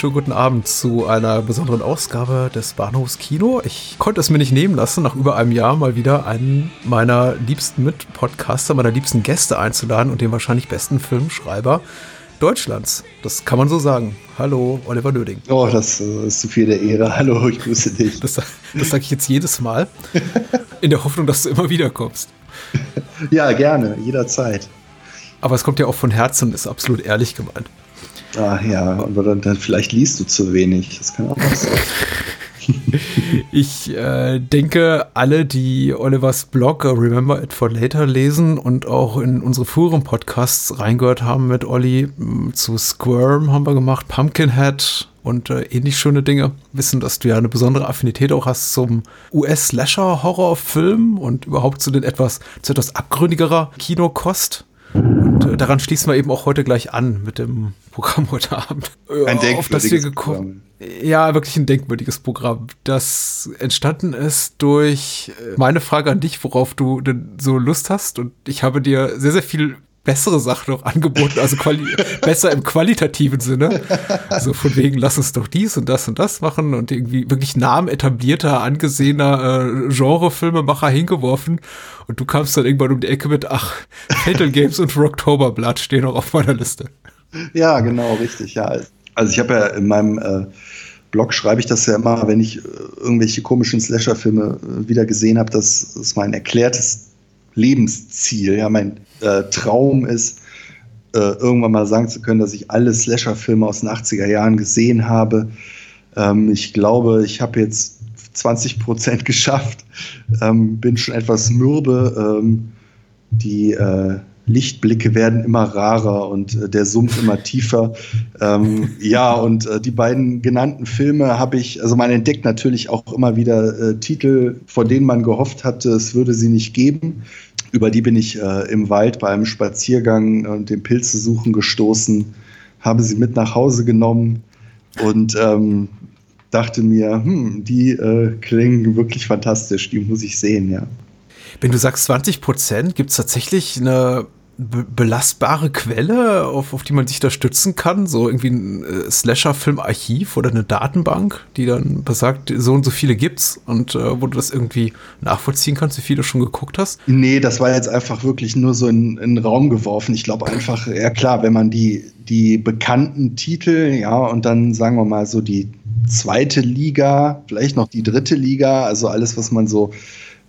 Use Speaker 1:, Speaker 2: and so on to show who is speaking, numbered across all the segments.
Speaker 1: schönen guten Abend zu einer besonderen Ausgabe des Bahnhofs Kino. Ich konnte es mir nicht nehmen lassen, nach über einem Jahr mal wieder einen meiner liebsten Mitpodcaster, meiner liebsten Gäste einzuladen und den wahrscheinlich besten Filmschreiber Deutschlands. Das kann man so sagen. Hallo, Oliver Nöding.
Speaker 2: Oh, das äh, ist zu viel der Ehre. Hallo, ich grüße dich.
Speaker 1: Das, das sage ich jetzt jedes Mal, in der Hoffnung, dass du immer wieder kommst.
Speaker 2: Ja, gerne, jederzeit.
Speaker 1: Aber es kommt ja auch von Herzen und ist absolut ehrlich gemeint.
Speaker 2: Ach ja, aber dann, dann vielleicht liest du zu wenig. Das kann auch sein.
Speaker 1: ich äh, denke, alle, die Olivers Blog uh, Remember It for Later lesen und auch in unsere früheren Podcasts reingehört haben mit Olli, zu Squirm haben wir gemacht, Pumpkinhead und äh, ähnlich schöne Dinge, wissen, dass du ja eine besondere Affinität auch hast zum US-Slasher-Horrorfilm und überhaupt zu den etwas, zu etwas abgründigerer Kinokost. Und äh, daran schließen wir eben auch heute gleich an mit dem Programm heute Abend.
Speaker 2: Ein auf das wir gekommen.
Speaker 1: Ja, wirklich ein denkwürdiges Programm, das entstanden ist durch äh, meine Frage an dich, worauf du denn so Lust hast. Und ich habe dir sehr, sehr viel bessere Sachen noch angeboten, also besser im qualitativen Sinne. So von wegen, lass uns doch dies und das und das machen und irgendwie wirklich Namen etablierter, angesehener äh, Genrefilmemacher hingeworfen. Und du kamst dann irgendwann um die Ecke mit, ach, Fatal Games und Rocktoberblatt stehen auch auf meiner Liste.
Speaker 2: Ja, genau, richtig, ja. Also ich habe ja in meinem äh, Blog schreibe ich das ja immer, wenn ich äh, irgendwelche komischen Slasher-Filme äh, wieder gesehen habe, dass das mein erklärtes Lebensziel, ja, mein äh, Traum ist, äh, irgendwann mal sagen zu können, dass ich alle Slasher-Filme aus den 80er Jahren gesehen habe. Ähm, ich glaube, ich habe jetzt 20 Prozent geschafft, ähm, bin schon etwas mürbe. Ähm, die äh, Lichtblicke werden immer rarer und äh, der Sumpf immer tiefer. Ähm, ja, und äh, die beiden genannten Filme habe ich, also man entdeckt natürlich auch immer wieder äh, Titel, von denen man gehofft hatte, es würde sie nicht geben. Über die bin ich äh, im Wald beim Spaziergang und dem Pilze suchen gestoßen, habe sie mit nach Hause genommen und ähm, dachte mir, hm, die äh, klingen wirklich fantastisch, die muss ich sehen, ja.
Speaker 1: Wenn du sagst 20 Prozent, gibt es tatsächlich eine belastbare Quelle, auf, auf die man sich da stützen kann? So irgendwie ein äh, Slasher-Film-Archiv oder eine Datenbank, die dann besagt, so und so viele gibt's und äh, wo du das irgendwie nachvollziehen kannst, wie viele du schon geguckt hast?
Speaker 2: Nee, das war jetzt einfach wirklich nur so in, in den Raum geworfen. Ich glaube einfach, ja klar, wenn man die, die bekannten Titel, ja, und dann sagen wir mal so die zweite Liga, vielleicht noch die dritte Liga, also alles, was man so,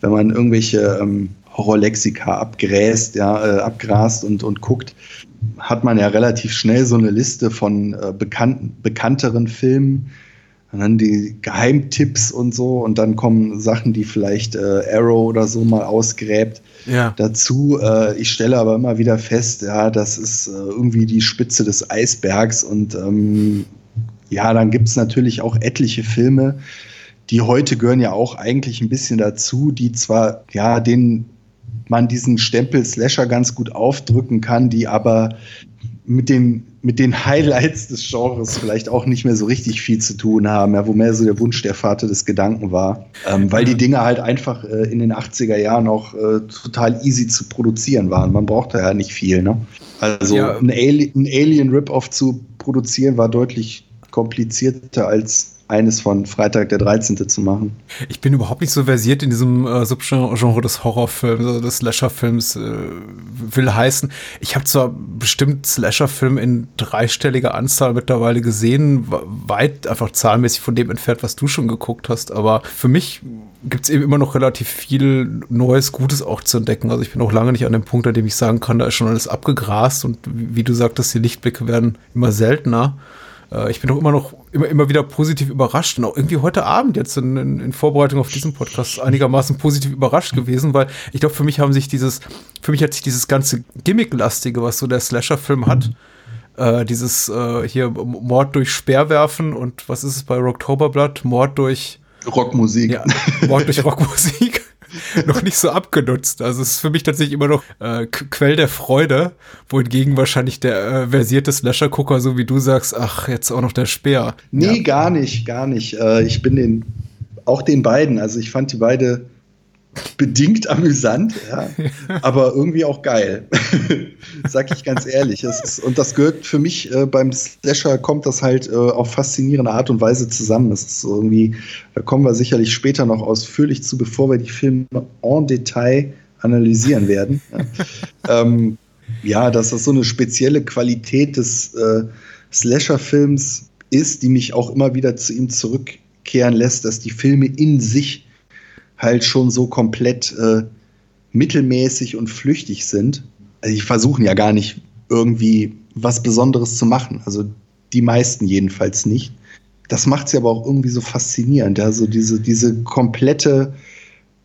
Speaker 2: wenn man irgendwelche ähm, Horrorlexika abgräst, ja, äh, abgrast und, und guckt, hat man ja relativ schnell so eine Liste von äh, bekannten, bekannteren Filmen. Und dann die Geheimtipps und so. Und dann kommen Sachen, die vielleicht äh, Arrow oder so mal ausgräbt. Ja. Dazu, äh, ich stelle aber immer wieder fest, ja, das ist äh, irgendwie die Spitze des Eisbergs. Und ähm, ja, dann gibt es natürlich auch etliche Filme, die heute gehören ja auch eigentlich ein bisschen dazu, die zwar, ja, den man diesen Stempel Slasher ganz gut aufdrücken kann, die aber mit den, mit den Highlights des Genres vielleicht auch nicht mehr so richtig viel zu tun haben, ja, wo mehr so der Wunsch der Vater des Gedanken war. Ähm, weil die Dinge halt einfach äh, in den 80er Jahren auch äh, total easy zu produzieren waren. Man brauchte ja nicht viel. Ne? Also ja. ein, Ali ein Alien-Rip-Off zu produzieren war deutlich komplizierter als eines von Freitag der 13. zu machen.
Speaker 1: Ich bin überhaupt nicht so versiert in diesem äh, Subgenre des Horrorfilms, also des Slasherfilms, äh, will heißen. Ich habe zwar bestimmt Slasherfilme in dreistelliger Anzahl mittlerweile gesehen, weit einfach zahlenmäßig von dem entfernt, was du schon geguckt hast, aber für mich gibt es eben immer noch relativ viel Neues, Gutes auch zu entdecken. Also ich bin auch lange nicht an dem Punkt, an dem ich sagen kann, da ist schon alles abgegrast und wie du sagtest, die Lichtblicke werden immer seltener. Äh, ich bin auch immer noch immer, immer wieder positiv überrascht und auch irgendwie heute Abend jetzt in, in, in Vorbereitung auf diesen Podcast einigermaßen positiv überrascht gewesen, weil ich glaube, für mich haben sich dieses, für mich hat sich dieses ganze Gimmick-lastige, was so der Slasher-Film hat, äh, dieses äh, hier Mord durch Speerwerfen und was ist es bei Rocktoberblatt? Mord durch
Speaker 2: Rockmusik.
Speaker 1: Ja, Mord durch Rockmusik. noch nicht so abgenutzt. Also es ist für mich tatsächlich immer noch äh, Quell der Freude, wohingegen wahrscheinlich der äh, versierte Slasher-Gucker, so wie du sagst, ach, jetzt auch noch der Speer.
Speaker 2: Nee, ja. gar nicht, gar nicht. Äh, ich bin den, auch den beiden, also ich fand die beide bedingt amüsant, ja, aber irgendwie auch geil. Sag ich ganz ehrlich. Ist, und das gehört für mich äh, beim Slasher kommt das halt äh, auf faszinierende Art und Weise zusammen. Das ist irgendwie, da kommen wir sicherlich später noch ausführlich zu, bevor wir die Filme en Detail analysieren werden. ja. ähm, ja, dass das so eine spezielle Qualität des äh, Slasher-Films ist, die mich auch immer wieder zu ihm zurückkehren lässt, dass die Filme in sich halt schon so komplett äh, mittelmäßig und flüchtig sind. Also die versuchen ja gar nicht irgendwie was Besonderes zu machen. Also die meisten jedenfalls nicht. Das macht sie aber auch irgendwie so faszinierend. Also diese, diese komplette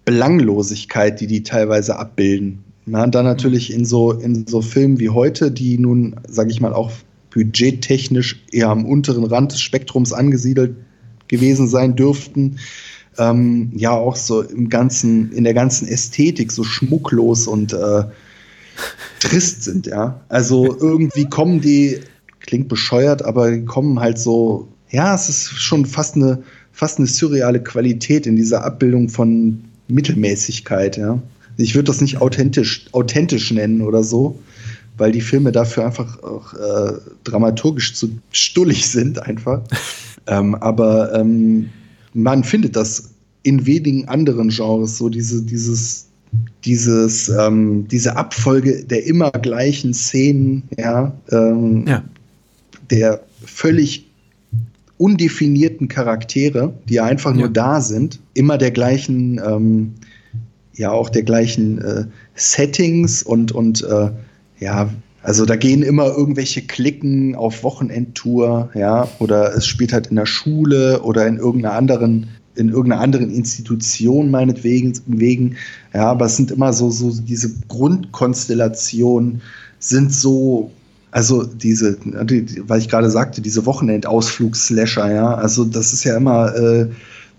Speaker 2: Belanglosigkeit, die die teilweise abbilden. Ja, und dann natürlich in so, in so Filmen wie heute, die nun, sage ich mal, auch budgettechnisch eher am unteren Rand des Spektrums angesiedelt gewesen sein dürften, ähm, ja auch so im ganzen, in der ganzen Ästhetik so schmucklos und äh, trist sind, ja. Also irgendwie kommen die, klingt bescheuert, aber die kommen halt so, ja, es ist schon fast eine, fast eine surreale Qualität in dieser Abbildung von Mittelmäßigkeit, ja. Ich würde das nicht authentisch, authentisch nennen oder so, weil die Filme dafür einfach auch äh, dramaturgisch zu stullig sind, einfach. ähm, aber ähm, man findet das in wenigen anderen Genres, so diese, dieses, dieses, ähm, diese Abfolge der immer gleichen Szenen, ja, ähm, ja. der völlig undefinierten Charaktere, die einfach nur ja. da sind, immer der gleichen ähm, ja auch der gleichen äh, Settings und, und äh, ja, also da gehen immer irgendwelche Klicken auf Wochenendtour, ja, oder es spielt halt in der Schule oder in irgendeiner anderen, in irgendeiner anderen Institution meinetwegen, wegen, ja, aber es sind immer so, so diese Grundkonstellationen sind so, also diese, die, weil ich gerade sagte, diese Wochenendausflugslasher, ja, also das ist ja immer äh,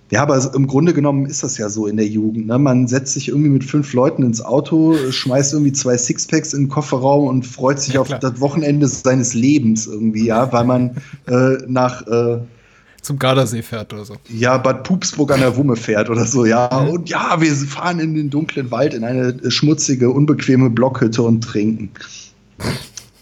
Speaker 2: ja, aber im Grunde genommen ist das ja so in der Jugend. Ne? Man setzt sich irgendwie mit fünf Leuten ins Auto, schmeißt irgendwie zwei Sixpacks in den Kofferraum und freut sich ja, auf das Wochenende seines Lebens irgendwie, ja, weil man äh, nach äh,
Speaker 1: zum Gardasee fährt oder so.
Speaker 2: Ja, Bad Pupsburg an der Wumme fährt oder so, ja. Mhm. Und ja, wir fahren in den dunklen Wald in eine äh, schmutzige, unbequeme Blockhütte und trinken.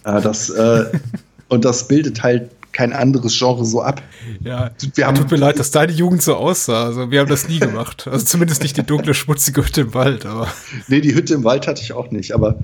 Speaker 2: ja, das, äh, und das bildet halt kein anderes Genre so ab.
Speaker 1: Ja, wir haben, tut mir leid, dass deine Jugend so aussah. Also wir haben das nie gemacht. Also zumindest nicht die dunkle, schmutzige Hütte im Wald. Aber.
Speaker 2: Nee, die Hütte im Wald hatte ich auch nicht. Aber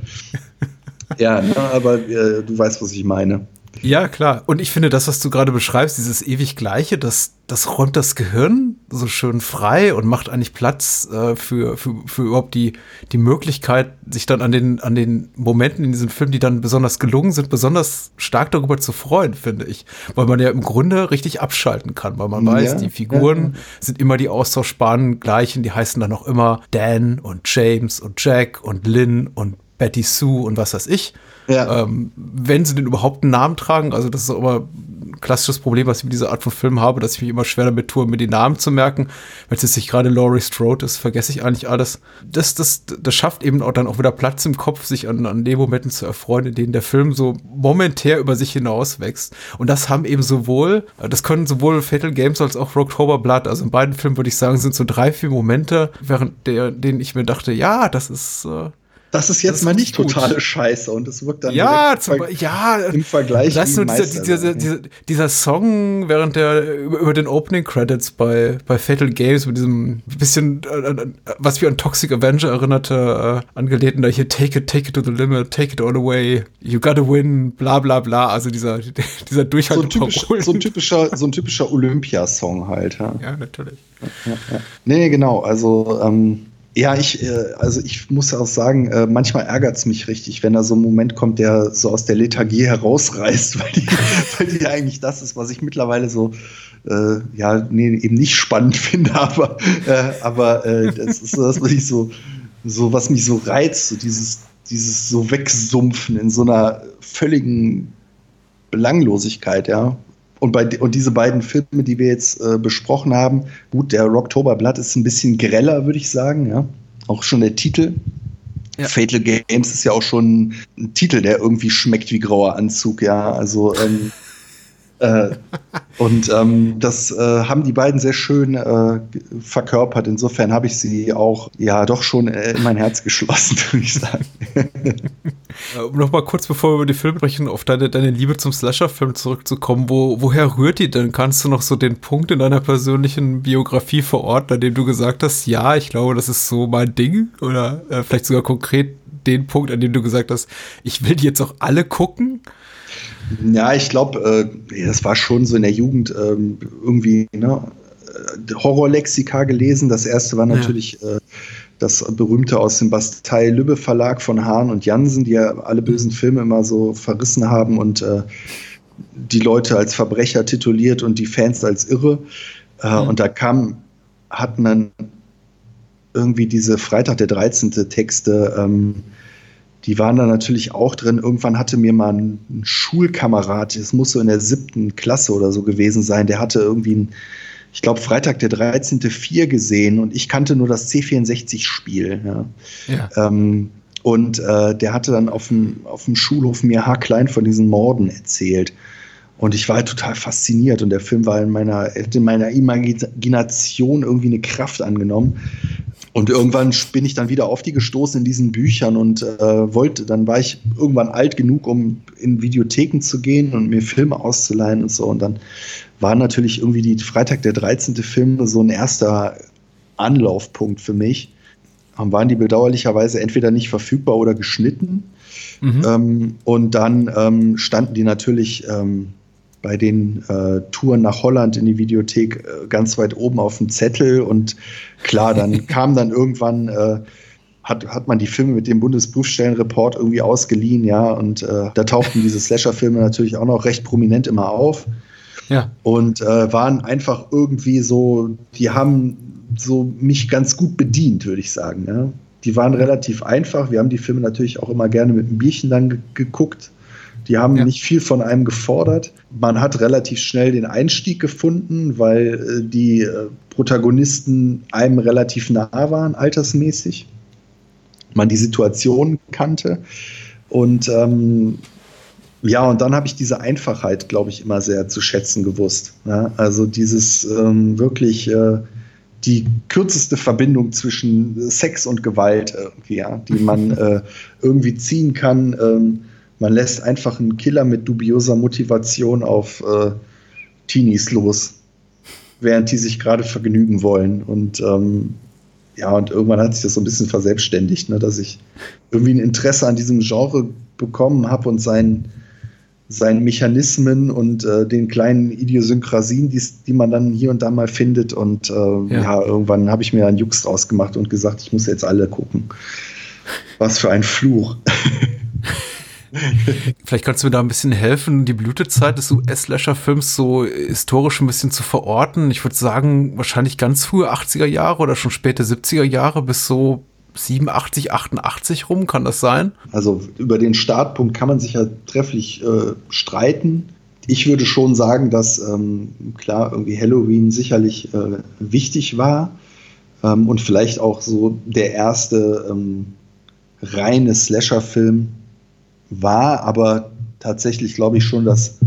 Speaker 2: ja, na, ne, aber äh, du weißt, was ich meine.
Speaker 1: Ja, klar. Und ich finde, das, was du gerade beschreibst, dieses ewig Gleiche, das, das räumt das Gehirn so schön frei und macht eigentlich Platz äh, für, für, für überhaupt die, die Möglichkeit, sich dann an den, an den Momenten in diesem Film, die dann besonders gelungen sind, besonders stark darüber zu freuen, finde ich. Weil man ja im Grunde richtig abschalten kann, weil man weiß, ja, die Figuren ja. sind immer die austauschbaren gleichen, die heißen dann auch immer Dan und James und Jack und Lynn und Betty Sue und was weiß ich. Ja. Ähm, wenn sie denn überhaupt einen Namen tragen, also das ist auch immer ein klassisches Problem, was ich mit dieser Art von Film habe, dass ich mich immer schwer damit tue, mir die Namen zu merken. Wenn es jetzt nicht gerade Laurie Strode ist, vergesse ich eigentlich alles. Das, das, das schafft eben auch dann auch wieder Platz im Kopf, sich an, an den Momenten zu erfreuen, in denen der Film so momentär über sich hinaus wächst. Und das haben eben sowohl, das können sowohl Fatal Games als auch October Blood, also in beiden Filmen würde ich sagen, sind so drei, vier Momente, während der, denen ich mir dachte, ja, das ist, äh,
Speaker 2: das ist jetzt das mal nicht totale Scheiße und es wirkt dann
Speaker 1: ja, zum, ja,
Speaker 2: im Vergleich.
Speaker 1: Das nur dieser, dieser, dieser, dieser, Song während der über den Opening Credits bei, bei Fatal Games mit diesem bisschen, äh, äh was wie an Toxic Avenger erinnerte, äh, angelehnten da hier Take it, take it to the limit, take it all away, you gotta win, bla bla bla. Also dieser, dieser Durchhalt.
Speaker 2: So ein, typisch, so ein typischer, so ein typischer Olympia-Song halt.
Speaker 1: Ja, ja natürlich.
Speaker 2: Ja, ja. Nee, genau. Also ähm, ja, ich, äh, also ich muss auch sagen, äh, manchmal ärgert es mich richtig, wenn da so ein Moment kommt, der so aus der Lethargie herausreißt, weil die, weil die eigentlich das ist, was ich mittlerweile so, äh, ja, nee, eben nicht spannend finde, aber, äh, aber äh, das ist so das, was ich so, so, was mich so reizt, so dieses, dieses so Wegsumpfen in so einer völligen Belanglosigkeit, ja. Und, bei, und diese beiden Filme, die wir jetzt äh, besprochen haben, gut, der Rocktoberblatt ist ein bisschen greller, würde ich sagen, ja. Auch schon der Titel. Ja. Fatal Games ist ja auch schon ein Titel, der irgendwie schmeckt wie grauer Anzug, ja. Also ähm, äh, und ähm, das äh, haben die beiden sehr schön äh, verkörpert. Insofern habe ich sie auch ja doch schon äh, in mein Herz geschlossen, würde ich sagen.
Speaker 1: Um nochmal kurz bevor wir über die Filme sprechen, auf deine, deine Liebe zum Slasher-Film zurückzukommen, wo, woher rührt die denn? Kannst du noch so den Punkt in deiner persönlichen Biografie verorten, an dem du gesagt hast, ja, ich glaube, das ist so mein Ding? Oder äh, vielleicht sogar konkret den Punkt, an dem du gesagt hast, ich will die jetzt auch alle gucken?
Speaker 2: Ja, ich glaube, äh, das war schon so in der Jugend ähm, irgendwie ne, äh, Horrorlexika gelesen. Das erste war natürlich ja. äh, das berühmte aus dem Bastei-Lübbe Verlag von Hahn und Jansen, die ja alle bösen Filme immer so verrissen haben und äh, die Leute als Verbrecher tituliert und die Fans als irre. Äh, mhm. Und da kam, hatten dann irgendwie diese Freitag der 13. Texte, ähm, die waren da natürlich auch drin. Irgendwann hatte mir mal ein, ein Schulkamerad, es muss so in der siebten Klasse oder so gewesen sein, der hatte irgendwie ein ich glaube, Freitag der 13.4 gesehen und ich kannte nur das C64-Spiel. Ja. ja. Ähm, und äh, der hatte dann auf dem, auf dem Schulhof mir haarklein von diesen Morden erzählt. Und ich war halt total fasziniert und der Film war in meiner, in meiner Imagination irgendwie eine Kraft angenommen. Und irgendwann bin ich dann wieder auf die gestoßen in diesen Büchern und äh, wollte, dann war ich irgendwann alt genug, um in Videotheken zu gehen und mir Filme auszuleihen und so. Und dann war natürlich irgendwie die Freitag der 13. Film so ein erster Anlaufpunkt für mich. Dann waren die bedauerlicherweise entweder nicht verfügbar oder geschnitten. Mhm. Ähm, und dann ähm, standen die natürlich ähm, bei den äh, Touren nach Holland in die Videothek äh, ganz weit oben auf dem Zettel. Und klar, dann kam dann irgendwann, äh, hat, hat man die Filme mit dem Bundesprüfstellenreport irgendwie ausgeliehen, ja. Und äh, da tauchten diese Slasher-Filme natürlich auch noch recht prominent immer auf. Ja. Und äh, waren einfach irgendwie so, die haben so mich ganz gut bedient, würde ich sagen. Ja. Die waren relativ einfach. Wir haben die Filme natürlich auch immer gerne mit einem Bierchen dann geguckt. Die haben ja. nicht viel von einem gefordert. Man hat relativ schnell den Einstieg gefunden, weil äh, die äh, Protagonisten einem relativ nah waren, altersmäßig. Man die Situation kannte. Und ähm, ja, und dann habe ich diese Einfachheit, glaube ich, immer sehr zu schätzen gewusst. Ja, also dieses ähm, wirklich äh, die kürzeste Verbindung zwischen Sex und Gewalt, irgendwie, ja, die man äh, irgendwie ziehen kann. Ähm, man lässt einfach einen Killer mit dubioser Motivation auf äh, Teenies los, während die sich gerade vergnügen wollen. Und ähm, ja, und irgendwann hat sich das so ein bisschen verselbstständigt, ne, dass ich irgendwie ein Interesse an diesem Genre bekommen habe und seinen seinen Mechanismen und äh, den kleinen Idiosynkrasien, die man dann hier und da mal findet. Und äh, ja. ja. irgendwann habe ich mir einen Jux draus gemacht und gesagt, ich muss jetzt alle gucken. Was für ein Fluch.
Speaker 1: Vielleicht kannst du mir da ein bisschen helfen, die Blütezeit des US-Slasher-Films so historisch ein bisschen zu verorten. Ich würde sagen, wahrscheinlich ganz frühe 80er Jahre oder schon späte 70er Jahre bis so 87, 88 rum, kann das sein?
Speaker 2: Also über den Startpunkt kann man sich ja trefflich äh, streiten. Ich würde schon sagen, dass ähm, klar irgendwie Halloween sicherlich äh, wichtig war ähm, und vielleicht auch so der erste ähm, reine Slasher-Film war, aber tatsächlich glaube ich schon, dass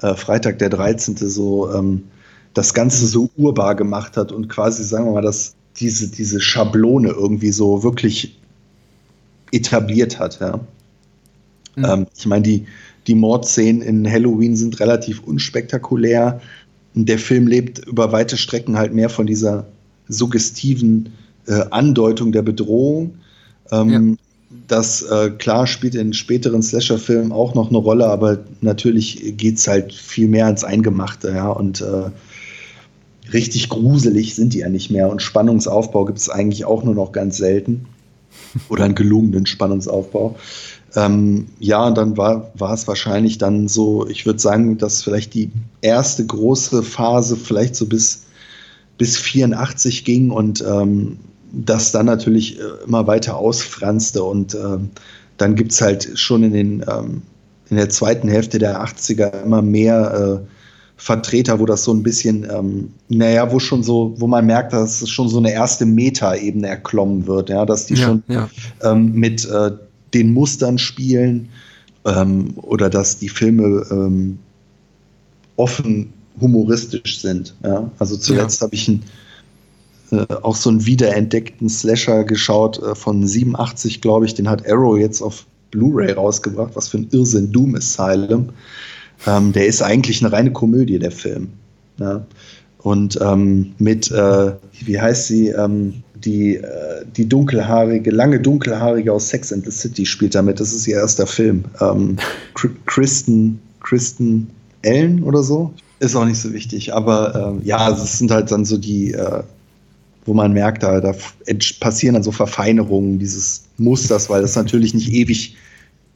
Speaker 2: äh, Freitag der 13. so ähm, das Ganze so urbar gemacht hat und quasi, sagen wir mal, das diese, diese Schablone irgendwie so wirklich etabliert hat. Ja. Mhm. Ähm, ich meine, die, die Mordszenen in Halloween sind relativ unspektakulär. Der Film lebt über weite Strecken halt mehr von dieser suggestiven äh, Andeutung der Bedrohung. Ähm, ja. Das äh, klar spielt in späteren Slasher-Filmen auch noch eine Rolle, aber natürlich geht es halt viel mehr ans Eingemachte, ja. Und äh, richtig gruselig sind die ja nicht mehr. Und Spannungsaufbau gibt es eigentlich auch nur noch ganz selten. Oder einen gelungenen Spannungsaufbau. Ähm, ja, und dann war, war es wahrscheinlich dann so, ich würde sagen, dass vielleicht die erste große Phase vielleicht so bis, bis 84 ging und ähm, das dann natürlich äh, immer weiter ausfranste. Und ähm, dann gibt es halt schon in, den, ähm, in der zweiten Hälfte der 80er immer mehr äh, Vertreter, wo das so ein bisschen, ähm, naja, wo schon so, wo man merkt, dass es schon so eine erste Meta-Ebene erklommen wird, ja, dass die ja, schon ja. Ähm, mit äh, den Mustern spielen ähm, oder dass die Filme ähm, offen humoristisch sind. Ja? Also zuletzt ja. habe ich ein, äh, auch so einen wiederentdeckten Slasher geschaut äh, von 87, glaube ich, den hat Arrow jetzt auf Blu-ray rausgebracht, was für ein Irrsinn, Doom Asylum. Ähm, der ist eigentlich eine reine Komödie, der Film. Ja. Und ähm, mit, äh, wie heißt sie, ähm, die, äh, die dunkelhaarige, lange dunkelhaarige aus Sex and the City spielt damit. Das ist ihr erster Film. Ähm, Kristen, Kristen Ellen oder so. Ist auch nicht so wichtig. Aber äh, ja, es sind halt dann so die, äh, wo man merkt, da, da passieren dann so Verfeinerungen dieses Musters, weil das natürlich nicht ewig,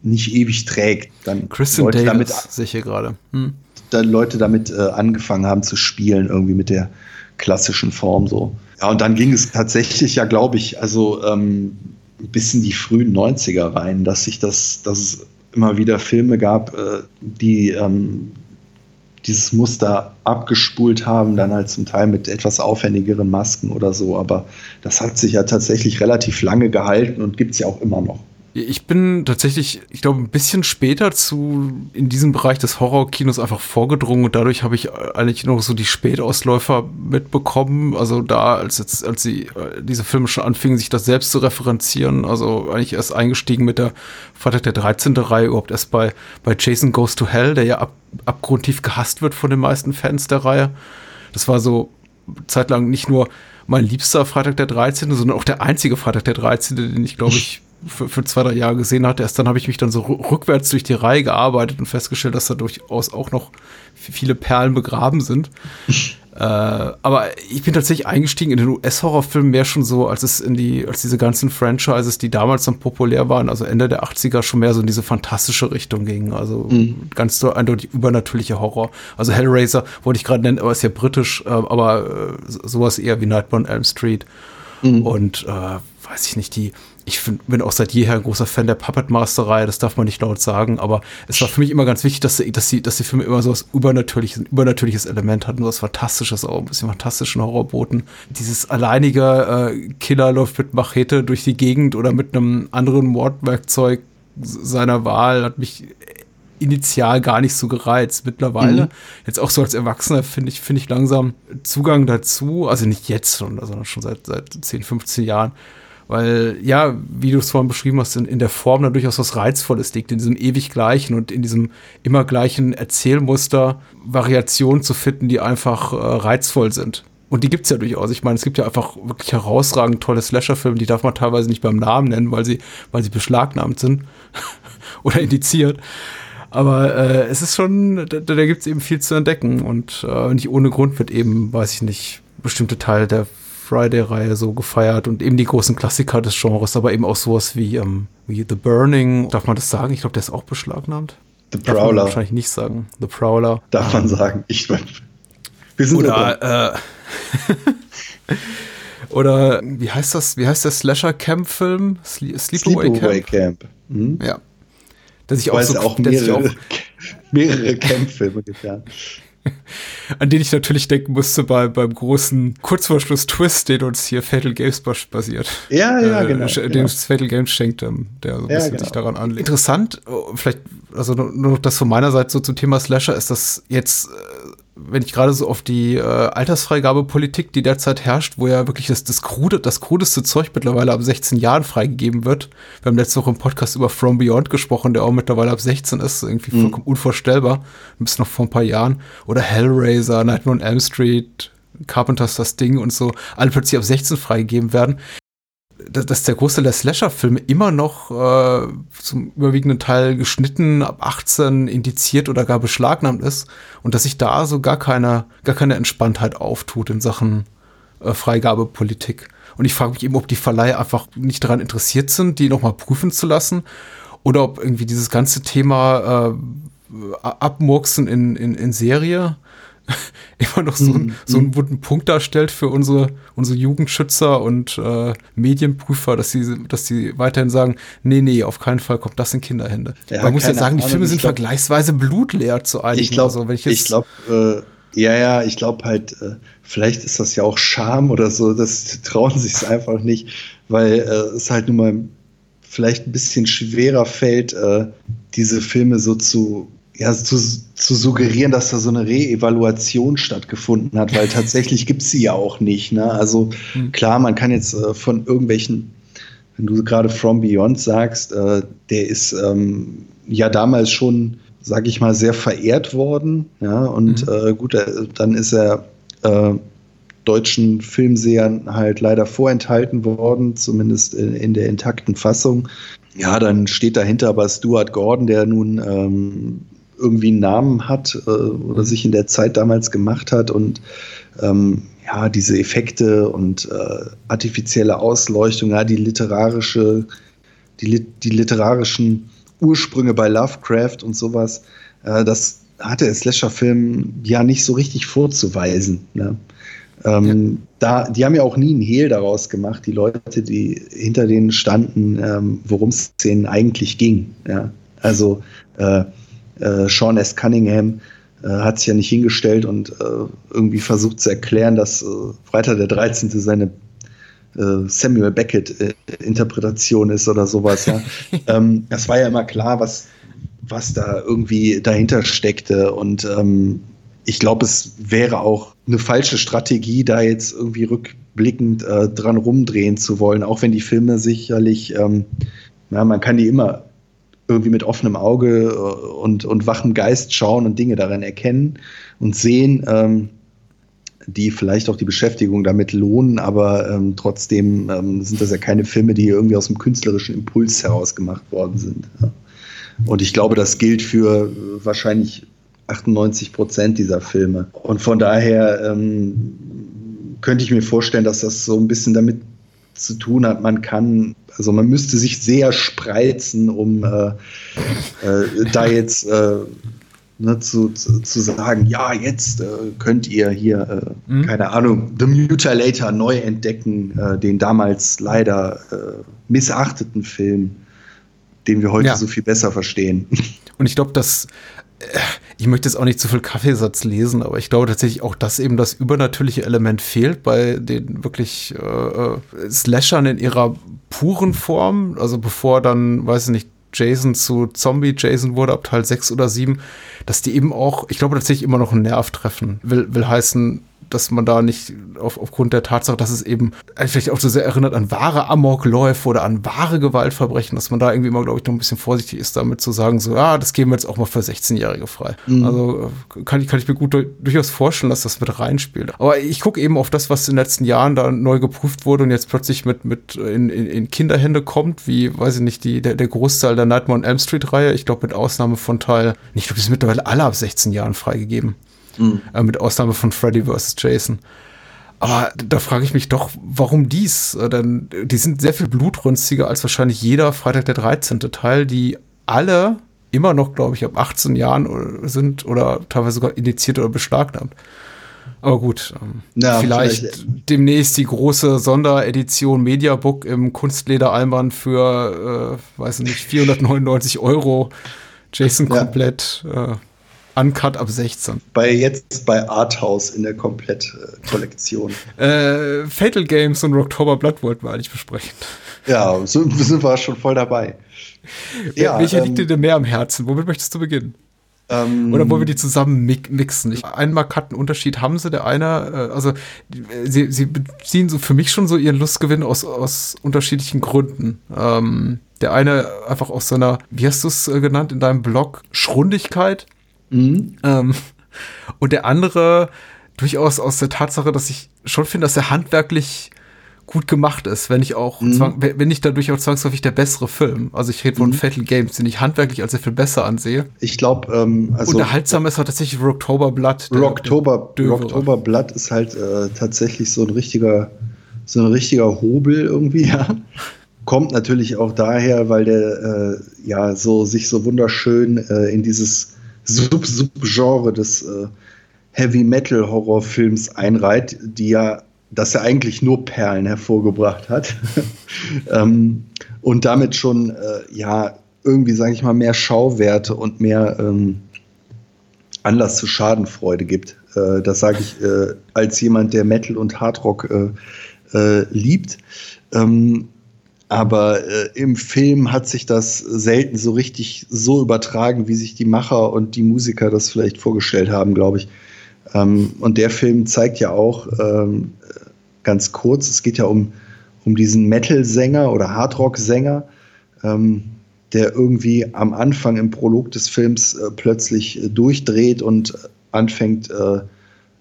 Speaker 2: nicht ewig trägt. Dann
Speaker 1: Kristen Leute Davis, damit, sehe ich hier gerade. Hm.
Speaker 2: Dann Leute damit äh, angefangen haben zu spielen, irgendwie mit der klassischen Form so. Ja, und dann ging es tatsächlich ja, glaube ich, also ähm, bis in die frühen 90er rein, dass sich das, dass es immer wieder Filme gab, äh, die ähm, dieses Muster abgespult haben, dann halt zum Teil mit etwas aufwendigeren Masken oder so. Aber das hat sich ja tatsächlich relativ lange gehalten und gibt es ja auch immer noch.
Speaker 1: Ich bin tatsächlich, ich glaube, ein bisschen später zu in diesem Bereich des Horrorkinos einfach vorgedrungen und dadurch habe ich eigentlich noch so die Spätausläufer mitbekommen. Also da, als jetzt, als sie äh, diese Filme schon anfingen, sich das selbst zu referenzieren, also eigentlich erst eingestiegen mit der Freitag der 13. Reihe, überhaupt erst bei, bei Jason Goes to Hell, der ja ab, abgrundtief gehasst wird von den meisten Fans der Reihe. Das war so zeitlang nicht nur mein liebster Freitag der 13., sondern auch der einzige Freitag der 13., den ich, glaube ich, für, für zwei, drei Jahre gesehen hatte. Erst dann habe ich mich dann so rückwärts durch die Reihe gearbeitet und festgestellt, dass da durchaus auch noch viele Perlen begraben sind. äh, aber ich bin tatsächlich eingestiegen in den US-Horrorfilm mehr schon so, als es in die, als diese ganzen Franchises, die damals dann populär waren, also Ende der 80er, schon mehr so in diese fantastische Richtung gingen. Also mhm. ganz so eindeutig übernatürliche Horror. Also Hellraiser wollte ich gerade nennen, aber ist ja britisch, äh, aber äh, sowas eher wie Nightmare on Elm Street. Mhm. Und äh, weiß ich nicht, die ich bin auch seit jeher ein großer Fan der Puppet Master-Reihe, das darf man nicht laut sagen, aber es war für mich immer ganz wichtig, dass, die, dass, die, dass die Filme immer so was übernatürliches, ein übernatürliches Element hatten, so was Fantastisches auch, ein bisschen fantastischen Horrorboten. Dieses alleinige äh, Killer läuft mit Machete durch die Gegend oder mit einem anderen Mordwerkzeug seiner Wahl hat mich initial gar nicht so gereizt. Mittlerweile, mhm. jetzt auch so als Erwachsener, finde ich, finde ich langsam Zugang dazu, also nicht jetzt, sondern schon seit, seit 10, 15 Jahren, weil, ja, wie du es vorhin beschrieben hast, in, in der Form da durchaus was Reizvolles liegt, in diesem ewig gleichen und in diesem immer gleichen Erzählmuster Variationen zu finden, die einfach äh, reizvoll sind. Und die gibt es ja durchaus. Ich meine, es gibt ja einfach wirklich herausragend tolle Slasher-Filme, die darf man teilweise nicht beim Namen nennen, weil sie, weil sie beschlagnahmt sind oder indiziert. Aber äh, es ist schon, da, da gibt es eben viel zu entdecken und äh, nicht ohne Grund wird eben, weiß ich nicht, bestimmte Teile der Friday-Reihe so gefeiert und eben die großen Klassiker des Genres, aber eben auch sowas wie, ähm, wie The Burning. Darf man das sagen? Ich glaube, der ist auch beschlagnahmt.
Speaker 2: The Prowler. Darf man
Speaker 1: wahrscheinlich nicht sagen. The Prowler.
Speaker 2: Darf man sagen. Ich wir
Speaker 1: sind Oder, äh, Oder wie heißt das? Wie heißt der Slasher Camp Film?
Speaker 2: Sleep Sleepaway Camp. Sleepaway Camp.
Speaker 1: Mhm. Ja. Der sich
Speaker 2: auch so auch mehrere, auch mehrere Camp-Filme getan.
Speaker 1: An den ich natürlich denken musste bei, beim großen Kurzvorschluss-Twist, den uns hier Fatal Games basiert.
Speaker 2: Ja, ja, äh, genau.
Speaker 1: Den
Speaker 2: genau.
Speaker 1: Fatal Games schenkt, ähm, der so ein ja, bisschen genau. sich daran anlegt. Interessant, oh, vielleicht, also nur noch das von meiner Seite so zum Thema Slasher ist, dass jetzt äh, wenn ich gerade so auf die äh, Altersfreigabepolitik, die derzeit herrscht, wo ja wirklich das, das, krude, das krudeste Zeug mittlerweile ab 16 Jahren freigegeben wird. Wir haben letzte Woche im Podcast über From Beyond gesprochen, der auch mittlerweile ab 16 ist, irgendwie mhm. vollkommen unvorstellbar. Bis noch vor ein paar Jahren. Oder Hellraiser, Nightmare on Elm Street, Carpenters das Ding und so, alle plötzlich ab 16 freigegeben werden dass der Großteil der Slasher-Filme immer noch äh, zum überwiegenden Teil geschnitten, ab 18 indiziert oder gar beschlagnahmt ist und dass sich da so gar keine, gar keine Entspanntheit auftut in Sachen äh, Freigabepolitik. Und ich frage mich eben, ob die Verleihe einfach nicht daran interessiert sind, die nochmal prüfen zu lassen oder ob irgendwie dieses ganze Thema äh, Abmurksen in, in, in Serie immer noch so, mhm. so einen wunden Punkt darstellt für unsere, unsere Jugendschützer und äh, Medienprüfer, dass sie, dass sie weiterhin sagen, nee, nee, auf keinen Fall kommt das in Kinderhände. Ja, Man muss ja sagen, die Filme sind glaub, vergleichsweise blutleer zu einigen.
Speaker 2: Ich glaube, also, ich, ich glaube, äh, ja, ja, ich glaube halt, äh, vielleicht ist das ja auch Scham oder so, das trauen sich es einfach nicht, weil äh, es halt nun mal vielleicht ein bisschen schwerer fällt, äh, diese Filme so zu ja, zu, zu suggerieren, dass da so eine Re-Evaluation stattgefunden hat, weil tatsächlich gibt es sie ja auch nicht. Ne? Also mhm. klar, man kann jetzt äh, von irgendwelchen wenn du gerade From Beyond sagst, äh, der ist ähm, ja damals schon, sag ich mal, sehr verehrt worden. Ja, und mhm. äh, gut, dann ist er äh, deutschen Filmsehern halt leider vorenthalten worden, zumindest in, in, der intakten Fassung. Ja, dann steht dahinter aber Stuart Gordon, der nun ähm, irgendwie einen Namen hat äh, oder mhm. sich in der Zeit damals gemacht hat und ähm, ja, diese Effekte und äh, artifizielle Ausleuchtung, ja, die literarische, die, die literarischen Ursprünge bei Lovecraft und sowas, äh, das hatte der Slasher-Film ja nicht so richtig vorzuweisen. Ne? Ähm, ja. da, die haben ja auch nie einen Hehl daraus gemacht, die Leute, die hinter denen standen, ähm, worum es denen eigentlich ging. Ja? Also äh, äh, Sean S. Cunningham äh, hat sich ja nicht hingestellt und äh, irgendwie versucht zu erklären, dass äh, Freitag der 13. seine äh, Samuel Beckett-Interpretation ist oder sowas. Ja. ähm, das war ja immer klar, was, was da irgendwie dahinter steckte. Und ähm, ich glaube, es wäre auch eine falsche Strategie, da jetzt irgendwie rückblickend äh, dran rumdrehen zu wollen, auch wenn die Filme sicherlich, ähm, ja, man kann die immer irgendwie mit offenem Auge äh, und, und wachem Geist schauen und Dinge darin erkennen und sehen, ähm, die vielleicht auch die Beschäftigung damit lohnen, aber ähm, trotzdem ähm, sind das ja keine Filme, die irgendwie aus dem künstlerischen Impuls heraus gemacht worden sind. Ja. Und ich glaube, das gilt für wahrscheinlich 98 Prozent dieser Filme. Und von daher ähm, könnte ich mir vorstellen, dass das so ein bisschen damit zu tun hat, man kann also man müsste sich sehr spreizen, um äh, äh, da jetzt äh, ne, zu, zu, zu, sagen, ja, jetzt äh, könnt ihr hier, äh, mhm. keine Ahnung, The Mutilator neu entdecken, äh, den damals leider missachteten Film, den wir heute ja. so viel besser verstehen.
Speaker 1: Und ich glaube, dass ich möchte jetzt auch nicht zu viel Kaffeesatz lesen, aber ich glaube tatsächlich auch, dass eben das übernatürliche Element fehlt bei den wirklich äh, äh, Slashern in ihrer puren Form. Also bevor dann, weiß ich nicht, Jason zu Zombie Jason wurde ab Teil 6 oder 7, dass die eben auch, ich glaube tatsächlich immer noch einen Nerv treffen. Will, will heißen, dass man da nicht auf, aufgrund der Tatsache, dass es eben vielleicht auch so sehr erinnert an wahre Amokläufe oder an wahre Gewaltverbrechen, dass man da irgendwie immer, glaube ich, noch ein bisschen vorsichtig ist, damit zu sagen, so, ja, das geben wir jetzt auch mal für 16-Jährige frei. Mhm. Also kann ich, kann ich mir gut durchaus vorstellen, dass das mit reinspielt. Aber ich gucke eben auf das, was in den letzten Jahren da neu geprüft wurde und jetzt plötzlich mit, mit in, in, in Kinderhände kommt, wie, weiß ich nicht, die, der, der Großteil der Nightmare on Elm Street-Reihe. Ich glaube, mit Ausnahme von Teil, ich glaube, die sind mittlerweile alle ab 16 Jahren freigegeben. Mhm. Äh, mit Ausnahme von Freddy vs. Jason. Aber da frage ich mich doch, warum dies? Äh, denn die sind sehr viel blutrünstiger als wahrscheinlich jeder Freitag der 13. Teil, die alle immer noch, glaube ich, ab 18 Jahren sind oder teilweise sogar indiziert oder beschlagnahmt. Aber gut, ähm, ja, vielleicht, vielleicht, demnächst die große Sonderedition Mediabook im Kunstleder-Alman für, äh, weiß nicht, 499 Euro. Jason ja. komplett. Äh, Uncut ab 16.
Speaker 2: Bei jetzt bei Arthouse in der Komplettkollektion.
Speaker 1: Äh, Fatal Games und October Blood wollten wir eigentlich besprechen.
Speaker 2: Ja, so sind wir schon voll dabei.
Speaker 1: Ja, Welcher ähm, liegt dir denn mehr am Herzen? Womit möchtest du beginnen? Ähm, Oder wollen wir die zusammen mixen? Ich, einen markanten Unterschied haben sie. Der eine, äh, also sie, sie beziehen so für mich schon so ihren Lustgewinn aus, aus unterschiedlichen Gründen. Ähm, der eine einfach aus seiner, wie hast du es äh, genannt in deinem Blog, Schrundigkeit. Mhm. Ähm, und der andere durchaus aus der Tatsache, dass ich schon finde, dass er handwerklich gut gemacht ist, wenn ich auch, mhm. zwang, wenn ich dadurch auch zwangsläufig der bessere Film. Also ich rede von mhm. Fatal Games, den ich handwerklich als sehr viel besser ansehe.
Speaker 2: Ich glaube, ähm,
Speaker 1: also unterhaltsam ist halt tatsächlich Rocktober Blood.
Speaker 2: Rocktober, Rocktober Blood ist halt äh, tatsächlich so ein richtiger, so ein richtiger Hobel irgendwie, ja. Kommt natürlich auch daher, weil der äh, ja so sich so wunderschön äh, in dieses Sub-Subgenre des äh, Heavy Metal Horrorfilms einreiht, die ja, dass er eigentlich nur Perlen hervorgebracht hat ähm, und damit schon äh, ja irgendwie, sage ich mal, mehr Schauwerte und mehr ähm, Anlass zur Schadenfreude gibt. Äh, das sage ich äh, als jemand, der Metal und Hardrock äh, äh, liebt. Ähm, aber äh, im Film hat sich das selten so richtig so übertragen, wie sich die Macher und die Musiker das vielleicht vorgestellt haben, glaube ich. Ähm, und der Film zeigt ja auch ähm, ganz kurz, es geht ja um, um diesen Metal-Sänger oder Hardrock-Sänger, ähm, der irgendwie am Anfang im Prolog des Films äh, plötzlich äh, durchdreht und anfängt, äh,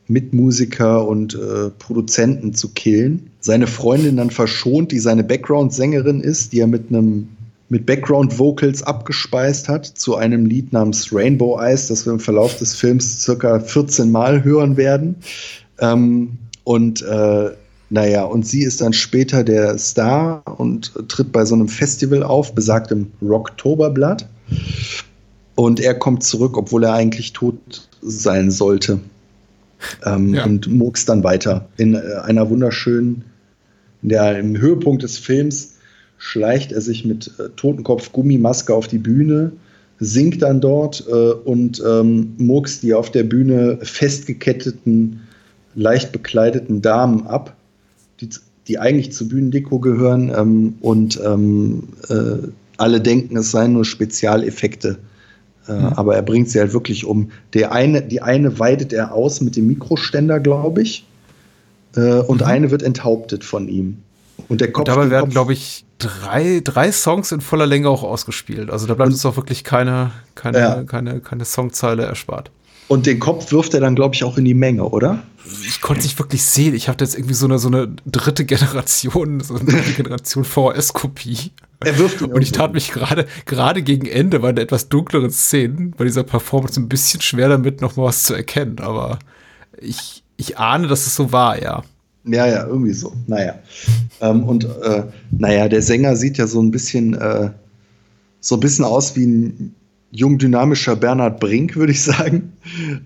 Speaker 2: Mitmusiker und äh, Produzenten zu killen. Seine Freundin dann verschont, die seine Background-Sängerin ist, die er mit einem mit Background-Vocals abgespeist hat zu einem Lied namens Rainbow Eyes, das wir im Verlauf des Films circa 14 Mal hören werden. Ähm, und äh, naja, und sie ist dann später der Star und tritt bei so einem Festival auf, besagtem Rocktoberblatt. Und er kommt zurück, obwohl er eigentlich tot sein sollte. Ähm, ja. Und murks dann weiter in äh, einer wunderschönen, der im Höhepunkt des Films schleicht er sich mit äh, Totenkopf Gummimaske auf die Bühne, singt dann dort äh, und ähm, murks die auf der Bühne festgeketteten, leicht bekleideten Damen ab die, die eigentlich zur Bühnendeko gehören ähm, und ähm, äh, alle denken, es seien nur Spezialeffekte. Äh, mhm. Aber er bringt sie halt wirklich um. Der eine, die eine weidet er aus mit dem Mikroständer, glaube ich. Äh, und mhm. eine wird enthauptet von ihm.
Speaker 1: Und der Kopf. Und dabei werden, glaube ich, drei, drei Songs in voller Länge auch ausgespielt. Also da bleibt uns auch wirklich keine, keine, ja. keine, keine Songzeile erspart.
Speaker 2: Und den Kopf wirft er dann, glaube ich, auch in die Menge, oder?
Speaker 1: Ich konnte nicht wirklich sehen. Ich habe jetzt irgendwie so eine, so eine dritte Generation, so eine dritte Generation VHS-Kopie. Er wirft ihn Und ich tat mich gerade, gerade gegen Ende bei der etwas dunkleren Szenen, bei dieser Performance ein bisschen schwer damit, noch mal was zu erkennen. Aber ich, ich ahne, dass es so war, ja.
Speaker 2: Ja, ja, irgendwie so. Naja. Ähm, und äh, naja, der Sänger sieht ja so ein bisschen, äh, so ein bisschen aus wie ein jung dynamischer Bernhard Brink, würde ich sagen.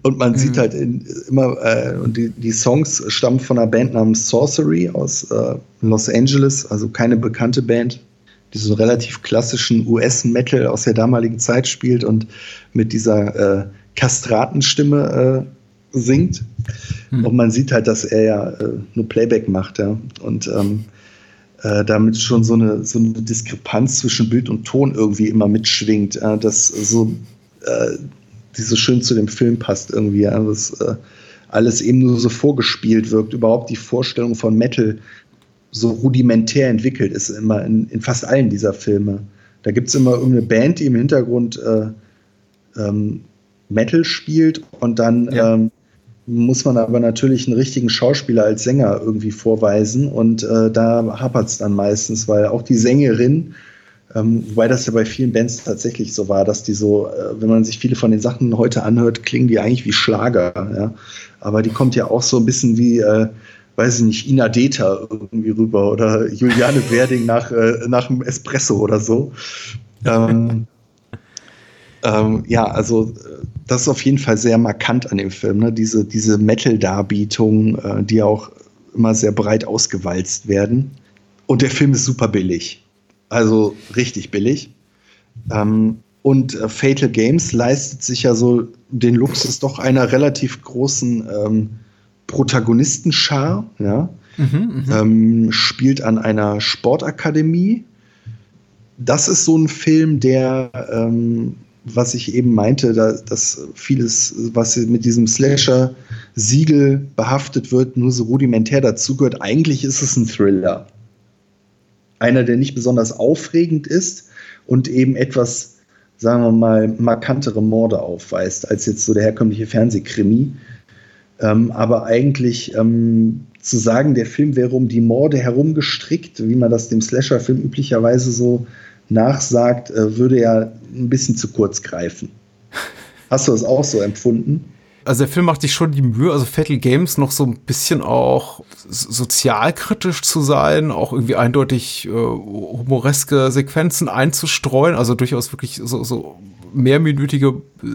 Speaker 2: Und man mhm. sieht halt in, immer, äh, und die, die Songs stammen von einer Band namens Sorcery aus äh, Los Angeles, also keine bekannte Band, die so relativ klassischen US-Metal aus der damaligen Zeit spielt und mit dieser äh, Kastratenstimme äh, singt. Mhm. Und man sieht halt, dass er ja äh, nur Playback macht, ja. Und ähm, äh, damit schon so eine, so eine Diskrepanz zwischen Bild und Ton irgendwie immer mitschwingt, äh, dass so äh, die so schön zu dem Film passt irgendwie, ja, dass äh, alles eben nur so vorgespielt wirkt. Überhaupt die Vorstellung von Metal so rudimentär entwickelt ist immer in, in fast allen dieser Filme. Da gibt es immer irgendeine Band, die im Hintergrund äh, ähm, Metal spielt und dann ja. ähm, muss man aber natürlich einen richtigen Schauspieler als Sänger irgendwie vorweisen und äh, da hapert es dann meistens, weil auch die Sängerin, ähm, wobei das ja bei vielen Bands tatsächlich so war, dass die so, äh, wenn man sich viele von den Sachen heute anhört, klingen die eigentlich wie Schlager, ja. Aber die kommt ja auch so ein bisschen wie, äh, weiß ich nicht, Ina Deta irgendwie rüber oder Juliane Werding nach, äh, nach dem Espresso oder so. Ähm, ähm, ja, also äh, das ist auf jeden Fall sehr markant an dem Film, ne? diese, diese Metal-Darbietung, äh, die auch immer sehr breit ausgewalzt werden. Und der Film ist super billig. Also richtig billig. Ähm, und äh, Fatal Games leistet sich ja so den Luxus doch einer relativ großen ähm, Protagonistenschar, ja. Mhm, mh. ähm, spielt an einer Sportakademie. Das ist so ein Film, der ähm, was ich eben meinte, da, dass vieles, was mit diesem Slasher-Siegel behaftet wird, nur so rudimentär dazugehört. Eigentlich ist es ein Thriller. Einer, der nicht besonders aufregend ist und eben etwas, sagen wir mal, markantere Morde aufweist, als jetzt so der herkömmliche Fernsehkrimi. Ähm, aber eigentlich ähm, zu sagen, der Film wäre um die Morde herumgestrickt, wie man das dem Slasher-Film üblicherweise so nachsagt, äh, würde ja ein bisschen zu kurz greifen. Hast du das auch so empfunden?
Speaker 1: Also der Film macht sich schon die Mühe, also Fatal Games noch so ein bisschen auch sozialkritisch zu sein, auch irgendwie eindeutig äh, humoreske Sequenzen einzustreuen, also durchaus wirklich so, so mehrminütige äh,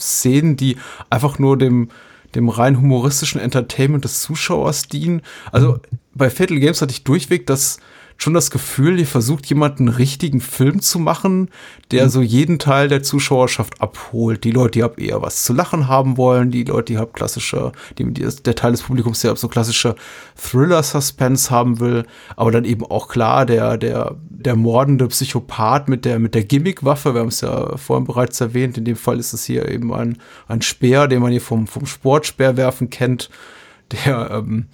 Speaker 1: Szenen, die einfach nur dem, dem rein humoristischen Entertainment des Zuschauers dienen. Also bei Fatal Games hatte ich durchweg das schon das Gefühl, ihr versucht jemanden einen richtigen Film zu machen, der mhm. so jeden Teil der Zuschauerschaft abholt. Die Leute, die ab eher was zu lachen haben wollen, die Leute, die hab klassische, die, die, der Teil des Publikums, der so klassische Thriller-Suspense haben will, aber dann eben auch klar der, der, der mordende Psychopath mit der, mit der Gimmickwaffe, wir haben es ja vorhin bereits erwähnt, in dem Fall ist es hier eben ein, ein Speer, den man hier vom, vom Sportspeerwerfen kennt, der, ähm,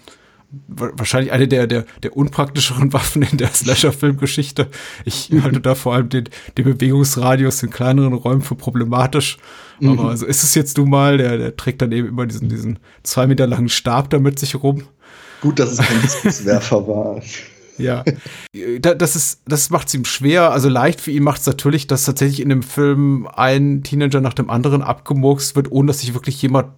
Speaker 1: wahrscheinlich eine der, der, der unpraktischeren Waffen in der Slasher-Filmgeschichte. Ich mhm. halte da vor allem den, den Bewegungsradius in kleineren Räumen für problematisch. Mhm. Aber so ist es jetzt nun mal. Der, der trägt dann eben immer diesen, diesen zwei Meter langen Stab da mit sich rum.
Speaker 2: Gut, dass es kein Diskuswerfer war.
Speaker 1: Ja, das ist, das macht es ihm schwer. Also leicht für ihn macht es natürlich, dass tatsächlich in dem Film ein Teenager nach dem anderen abgemurkst wird, ohne dass sich wirklich jemand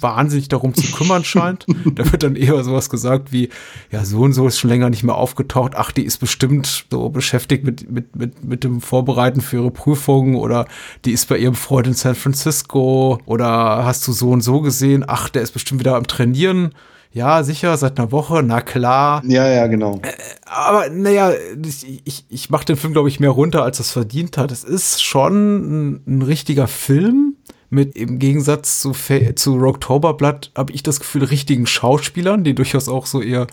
Speaker 1: wahnsinnig darum zu kümmern scheint. da wird dann eher sowas gesagt wie, ja, so und so ist schon länger nicht mehr aufgetaucht. Ach, die ist bestimmt so beschäftigt mit, mit, mit, mit dem Vorbereiten für ihre Prüfungen oder die ist bei ihrem Freund in San Francisco oder hast du so und so gesehen? Ach, der ist bestimmt wieder am Trainieren. Ja, sicher, seit einer Woche, na klar.
Speaker 2: Ja, ja, genau.
Speaker 1: Äh, aber naja, ich, ich, ich mache den Film, glaube ich, mehr runter, als es verdient hat. Es ist schon ein, ein richtiger Film mit im Gegensatz zu, zu Rocktoberblatt habe ich das Gefühl richtigen Schauspielern, die durchaus auch so ihr,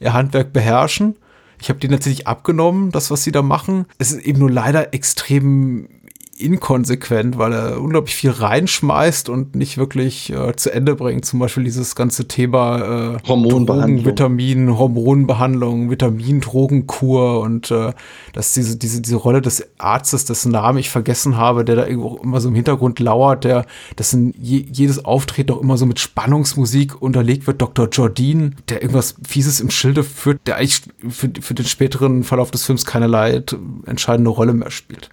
Speaker 1: ihr Handwerk beherrschen. Ich habe denen tatsächlich abgenommen, das, was sie da machen. Es ist eben nur leider extrem inkonsequent, weil er unglaublich viel reinschmeißt und nicht wirklich äh, zu Ende bringt. Zum Beispiel dieses ganze Thema
Speaker 2: äh, Hormonbehandlung,
Speaker 1: Vitamin, Hormonbehandlung, Vitamindrogenkur und äh, dass diese, diese, diese Rolle des Arztes, dessen Namen ich vergessen habe, der da irgendwo immer so im Hintergrund lauert, der, dessen je, jedes Auftreten auch immer so mit Spannungsmusik unterlegt wird, Dr. Jordine, der irgendwas Fieses im Schilde führt, der eigentlich für, für den späteren Verlauf des Films keinerlei entscheidende Rolle mehr spielt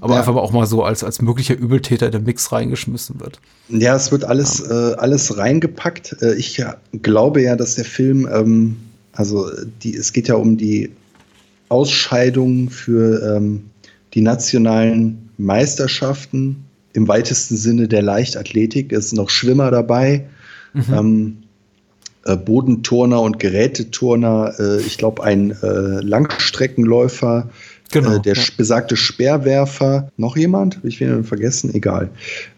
Speaker 1: aber ja. einfach auch mal so als, als möglicher Übeltäter in den Mix reingeschmissen wird.
Speaker 2: Ja, es wird alles, ja. äh, alles reingepackt. Äh, ich glaube ja, dass der Film, ähm, also die, es geht ja um die Ausscheidung für ähm, die nationalen Meisterschaften im weitesten Sinne der Leichtathletik. Es sind noch Schwimmer dabei. Mhm. Ähm, äh, Bodenturner und Geräteturner, äh, ich glaube ein äh, Langstreckenläufer, Genau, äh, der ja. besagte Speerwerfer, noch jemand? Habe ich wen vergessen? Egal.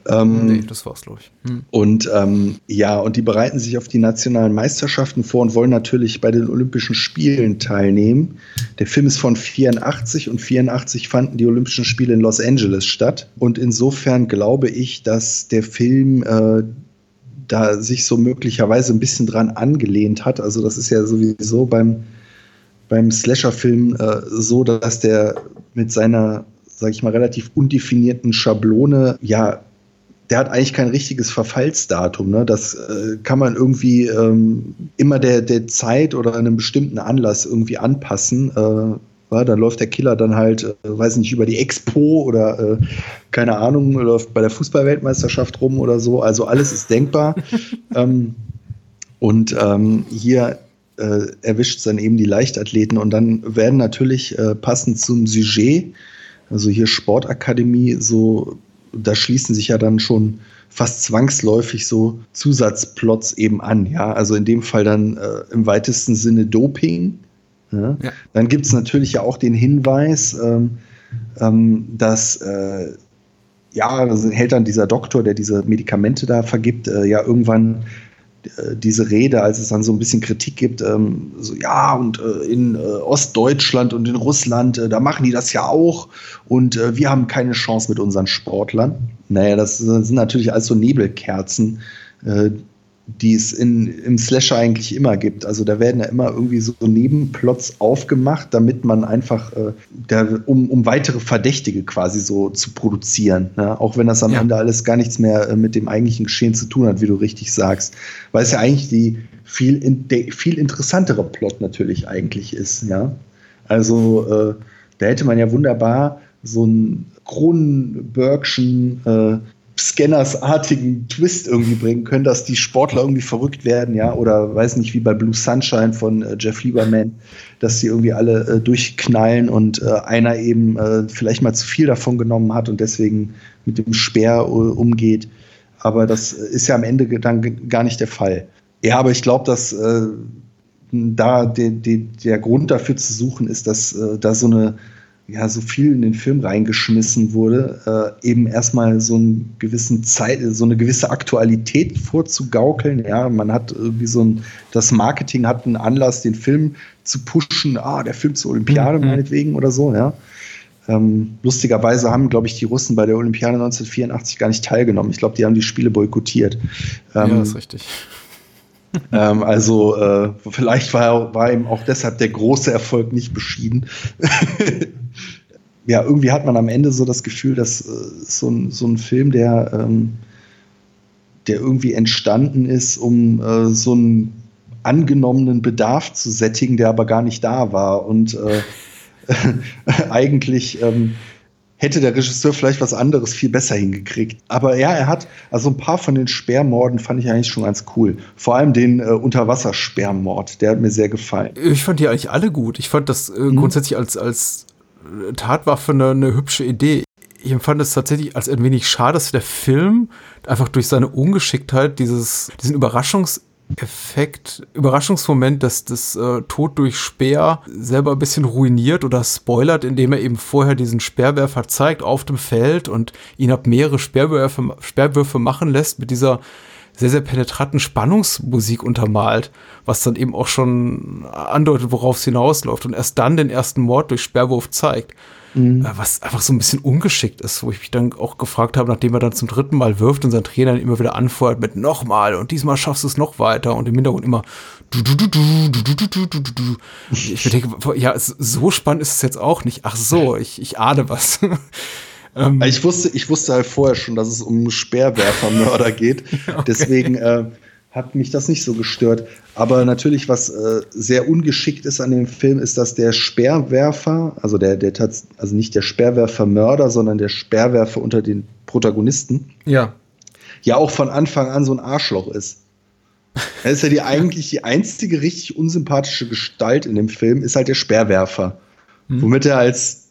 Speaker 1: Ähm, nee, das war's, glaube ich.
Speaker 2: Hm. Und ähm, ja, und die bereiten sich auf die nationalen Meisterschaften vor und wollen natürlich bei den Olympischen Spielen teilnehmen. Der Film ist von 84 und 84 fanden die Olympischen Spiele in Los Angeles statt. Und insofern glaube ich, dass der Film äh, da sich so möglicherweise ein bisschen dran angelehnt hat. Also das ist ja sowieso beim beim Slasher-Film äh, so, dass der mit seiner, sag ich mal, relativ undefinierten Schablone, ja, der hat eigentlich kein richtiges Verfallsdatum. Ne? Das äh, kann man irgendwie ähm, immer der, der Zeit oder einem bestimmten Anlass irgendwie anpassen. Äh, ja, dann läuft der Killer dann halt, äh, weiß nicht, über die Expo oder äh, keine Ahnung, läuft bei der Fußballweltmeisterschaft rum oder so. Also alles ist denkbar. ähm, und ähm, hier äh, erwischt dann eben die Leichtathleten und dann werden natürlich äh, passend zum Sujet, also hier Sportakademie, so, da schließen sich ja dann schon fast zwangsläufig so Zusatzplots eben an, ja. Also in dem Fall dann äh, im weitesten Sinne Doping. Ja? Ja. Dann gibt es natürlich ja auch den Hinweis, ähm, ähm, dass äh, ja, also hält dann dieser Doktor, der diese Medikamente da vergibt, äh, ja irgendwann diese Rede, als es dann so ein bisschen Kritik gibt, ähm, so ja, und äh, in äh, Ostdeutschland und in Russland, äh, da machen die das ja auch und äh, wir haben keine Chance mit unseren Sportlern. Naja, das, das sind natürlich alles so Nebelkerzen, äh, die es in, im Slasher eigentlich immer gibt. Also da werden ja immer irgendwie so Nebenplots aufgemacht, damit man einfach, äh, der, um, um weitere Verdächtige quasi so zu produzieren. Ne? Auch wenn das am ja. Ende alles gar nichts mehr äh, mit dem eigentlichen Geschehen zu tun hat, wie du richtig sagst. Weil es ja eigentlich die viel, in, der viel interessantere Plot natürlich eigentlich ist. Ja? Also äh, da hätte man ja wunderbar so einen Kronenbergschen äh, Scanners-artigen Twist irgendwie bringen können, dass die Sportler irgendwie verrückt werden, ja, oder weiß nicht, wie bei Blue Sunshine von äh, Jeff Lieberman, dass sie irgendwie alle äh, durchknallen und äh, einer eben äh, vielleicht mal zu viel davon genommen hat und deswegen mit dem Speer äh, umgeht. Aber das ist ja am Ende dann gar nicht der Fall. Ja, aber ich glaube, dass äh, da de, de, der Grund dafür zu suchen ist, dass da so eine ja, so viel in den Film reingeschmissen wurde, äh, eben erstmal so einen gewissen Zeit, so eine gewisse Aktualität vorzugaukeln. Ja, man hat irgendwie so ein, das Marketing hat einen Anlass, den Film zu pushen, ah, der Film zur Olympiade mhm. meinetwegen oder so, ja. Ähm, lustigerweise haben, glaube ich, die Russen bei der Olympiade 1984 gar nicht teilgenommen. Ich glaube, die haben die Spiele boykottiert.
Speaker 1: Ähm, ja, ist richtig.
Speaker 2: ähm, also äh, vielleicht war, war ihm auch deshalb der große Erfolg nicht beschieden. ja, irgendwie hat man am Ende so das Gefühl, dass äh, so, ein, so ein Film, der, ähm, der irgendwie entstanden ist, um äh, so einen angenommenen Bedarf zu sättigen, der aber gar nicht da war. Und äh, eigentlich ähm, hätte der Regisseur vielleicht was anderes viel besser hingekriegt. Aber ja, er hat, also ein paar von den Sperrmorden fand ich eigentlich schon ganz cool. Vor allem den äh, Unterwassersperrmord, der hat mir sehr gefallen.
Speaker 1: Ich fand die eigentlich alle gut. Ich fand das äh, mhm. grundsätzlich als, als Tatwaffe eine, eine hübsche Idee. Ich empfand es tatsächlich als ein wenig schade, dass der Film einfach durch seine Ungeschicktheit dieses, diesen Überraschungs- Effekt, Überraschungsmoment, dass das äh, Tod durch Speer selber ein bisschen ruiniert oder spoilert, indem er eben vorher diesen Speerwerfer zeigt auf dem Feld und ihn ab mehrere Speerwürfe, Speerwürfe machen lässt mit dieser sehr, sehr penetranten Spannungsmusik untermalt, was dann eben auch schon andeutet, worauf es hinausläuft und erst dann den ersten Mord durch Sperrwurf zeigt. Mhm. Äh, was einfach so ein bisschen ungeschickt ist, wo ich mich dann auch gefragt habe, nachdem er dann zum dritten Mal wirft und sein Trainer immer wieder anfeuert mit nochmal und diesmal schaffst du es noch weiter und im Hintergrund immer du, du, du, du, du, du, du, du, du, du. Ich denke, ja, so spannend ist es jetzt auch nicht. Ach so, ich, ich ahne was.
Speaker 2: Ähm, ich, wusste, ich wusste halt vorher schon, dass es um Speerwerfermörder geht. okay. Deswegen äh, hat mich das nicht so gestört. Aber natürlich, was äh, sehr ungeschickt ist an dem Film, ist, dass der Speerwerfer, also der, der also nicht der Speerwerfermörder, sondern der Speerwerfer unter den Protagonisten,
Speaker 1: ja,
Speaker 2: ja auch von Anfang an so ein Arschloch ist. Er ist ja die eigentlich die einzige richtig unsympathische Gestalt in dem Film, ist halt der Speerwerfer. Hm. Womit er als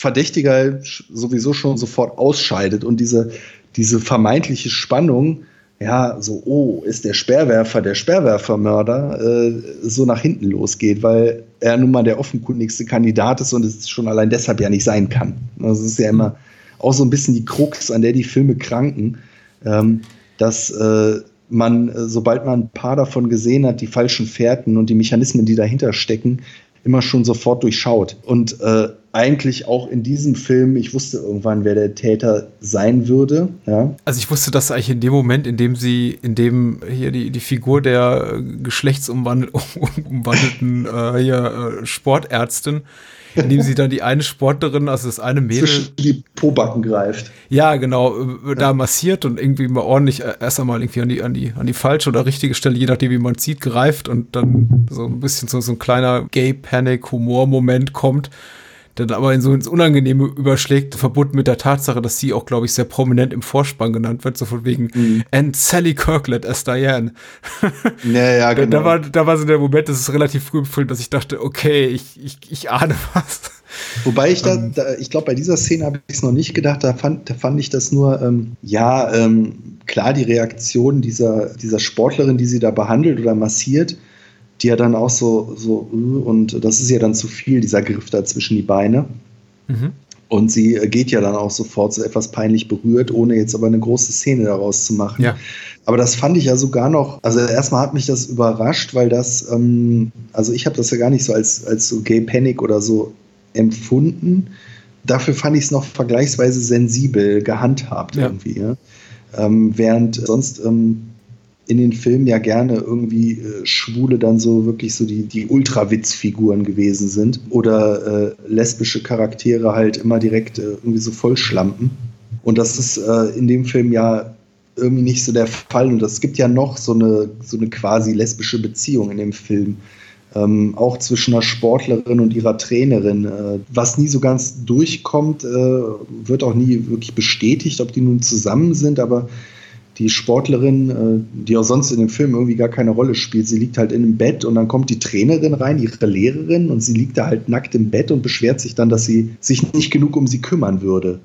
Speaker 2: Verdächtiger sowieso schon sofort ausscheidet und diese, diese vermeintliche Spannung ja, so, oh, ist der Sperrwerfer der Sperrwerfermörder, äh, so nach hinten losgeht, weil er nun mal der offenkundigste Kandidat ist und es schon allein deshalb ja nicht sein kann. Das ist ja immer auch so ein bisschen die Krux, an der die Filme kranken, ähm, dass äh, man, äh, sobald man ein paar davon gesehen hat, die falschen Fährten und die Mechanismen, die dahinter stecken, immer schon sofort durchschaut. Und äh, eigentlich auch in diesem Film, ich wusste irgendwann, wer der Täter sein würde. Ja.
Speaker 1: Also ich wusste das eigentlich in dem Moment, in dem sie, in dem hier die, die Figur der äh, geschlechtsumwandelten äh, hier, äh, Sportärztin indem sie dann die eine Sportlerin, also das eine Mädel. Zwischen
Speaker 2: die Pobacken greift.
Speaker 1: Ja, genau, äh, da massiert und irgendwie mal ordentlich äh, erst einmal irgendwie an die, an die, an die falsche oder richtige Stelle, je nachdem, wie man sieht, greift und dann so ein bisschen so, so ein kleiner Gay-Panic-Humor-Moment kommt dann aber in so ins Unangenehme überschlägt, verbunden mit der Tatsache, dass sie auch, glaube ich, sehr prominent im Vorspann genannt wird, so von wegen mhm. And Sally Kirkland as Diane.
Speaker 2: Ja, ja, genau.
Speaker 1: Da, war, da war so der Moment, das ist relativ früh im dass ich dachte, okay, ich, ich, ich ahne was.
Speaker 2: Wobei ich da, ähm. da ich glaube, bei dieser Szene habe ich es noch nicht gedacht, da fand, da fand ich das nur, ähm, ja, ähm, klar, die Reaktion dieser, dieser Sportlerin, die sie da behandelt oder massiert, die ja dann auch so, so, und das ist ja dann zu viel, dieser Griff da zwischen die Beine. Mhm. Und sie geht ja dann auch sofort so etwas peinlich berührt, ohne jetzt aber eine große Szene daraus zu machen.
Speaker 1: Ja.
Speaker 2: Aber das fand ich ja sogar noch, also erstmal hat mich das überrascht, weil das, ähm, also ich habe das ja gar nicht so als, als so Gay Panic oder so empfunden. Dafür fand ich es noch vergleichsweise sensibel gehandhabt ja. irgendwie. Ja? Ähm, während sonst ähm, in den Filmen ja gerne irgendwie äh, Schwule dann so wirklich so die, die Ultrawitzfiguren gewesen sind oder äh, lesbische Charaktere halt immer direkt äh, irgendwie so vollschlampen. Und das ist äh, in dem Film ja irgendwie nicht so der Fall. Und es gibt ja noch so eine, so eine quasi lesbische Beziehung in dem Film. Ähm, auch zwischen einer Sportlerin und ihrer Trainerin. Äh, was nie so ganz durchkommt, äh, wird auch nie wirklich bestätigt, ob die nun zusammen sind, aber die Sportlerin, äh, die auch sonst in dem Film irgendwie gar keine Rolle spielt, sie liegt halt in einem Bett und dann kommt die Trainerin rein, ihre Lehrerin, und sie liegt da halt nackt im Bett und beschwert sich dann, dass sie sich nicht genug um sie kümmern würde.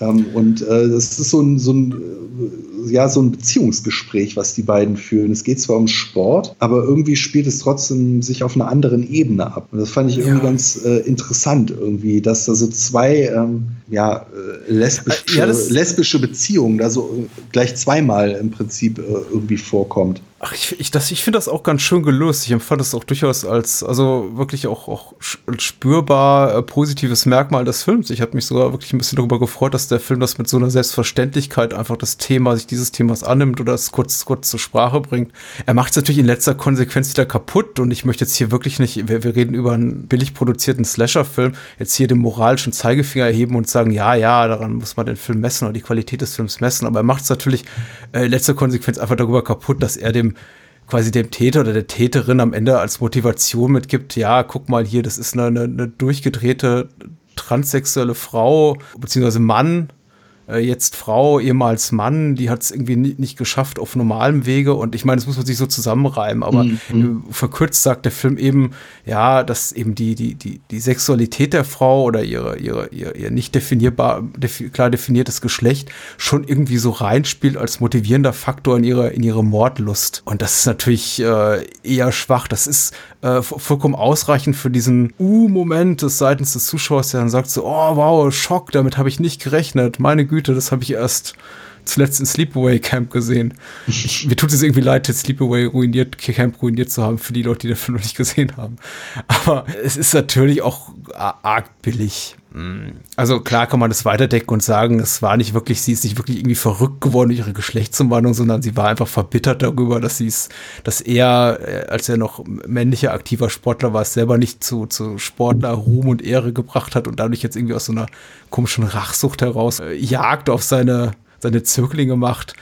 Speaker 2: Ähm, und äh, das ist so ein, so, ein, äh, ja, so ein Beziehungsgespräch, was die beiden führen. Es geht zwar um Sport, aber irgendwie spielt es trotzdem sich auf einer anderen Ebene ab. Und das fand ich irgendwie ja. ganz äh, interessant, irgendwie, dass da so zwei ähm, ja, äh, lesbische, ja, lesbische Beziehungen da so äh, gleich zweimal im Prinzip irgendwie vorkommt.
Speaker 1: Ach, ich, ich, ich finde das auch ganz schön gelöst. Ich empfand das auch durchaus als, also wirklich auch, auch spürbar äh, positives Merkmal des Films. Ich habe mich sogar wirklich ein bisschen darüber gefreut, dass der Film das mit so einer Selbstverständlichkeit einfach das Thema, sich dieses Themas annimmt oder es kurz, kurz zur Sprache bringt. Er macht es natürlich in letzter Konsequenz wieder kaputt und ich möchte jetzt hier wirklich nicht, wir, wir reden über einen billig produzierten Slasher-Film, jetzt hier den moralischen Zeigefinger erheben und sagen, ja, ja, daran muss man den Film messen oder die Qualität des Films messen. Aber er macht es natürlich äh, in letzter Konsequenz einfach darüber kaputt, dass er dem quasi dem Täter oder der Täterin am Ende als Motivation mitgibt, ja, guck mal hier, das ist eine, eine, eine durchgedrehte transsexuelle Frau beziehungsweise Mann, äh, jetzt Frau, ehemals Mann, die hat es irgendwie nicht, nicht, geschafft auf normalem Wege. Und ich meine, das muss man sich so zusammenreimen, aber mhm. verkürzt sagt der Film eben, ja, dass eben die, die, die, die Sexualität der Frau oder ihre, ihre, ihr, ihr nicht definierbar, defi klar definiertes Geschlecht schon irgendwie so reinspielt als motivierender Faktor in ihre, in ihre Mordlust. Und das ist natürlich äh, eher schwach. Das ist äh, vollkommen ausreichend für diesen U-Moment des seitens des Zuschauers, der dann sagt so, oh wow, Schock, damit habe ich nicht gerechnet. Meine Güte, das habe ich erst zuletzt in Sleepaway Camp gesehen. Ich, mir tut es irgendwie leid, jetzt Sleepaway ruiniert, Camp ruiniert zu haben für die Leute, die den Film noch nicht gesehen haben. Aber es ist natürlich auch arg billig. Also klar kann man das weiterdecken und sagen, es war nicht wirklich, sie ist nicht wirklich irgendwie verrückt geworden durch ihre Geschlechtsumwandlung, sondern sie war einfach verbittert darüber, dass sie es, dass er, äh, als er noch männlicher aktiver Sportler war, es selber nicht zu, zu Sportler Ruhm und Ehre gebracht hat und dadurch jetzt irgendwie aus so einer komischen Rachsucht heraus äh, Jagd auf seine seine Zöglinge macht.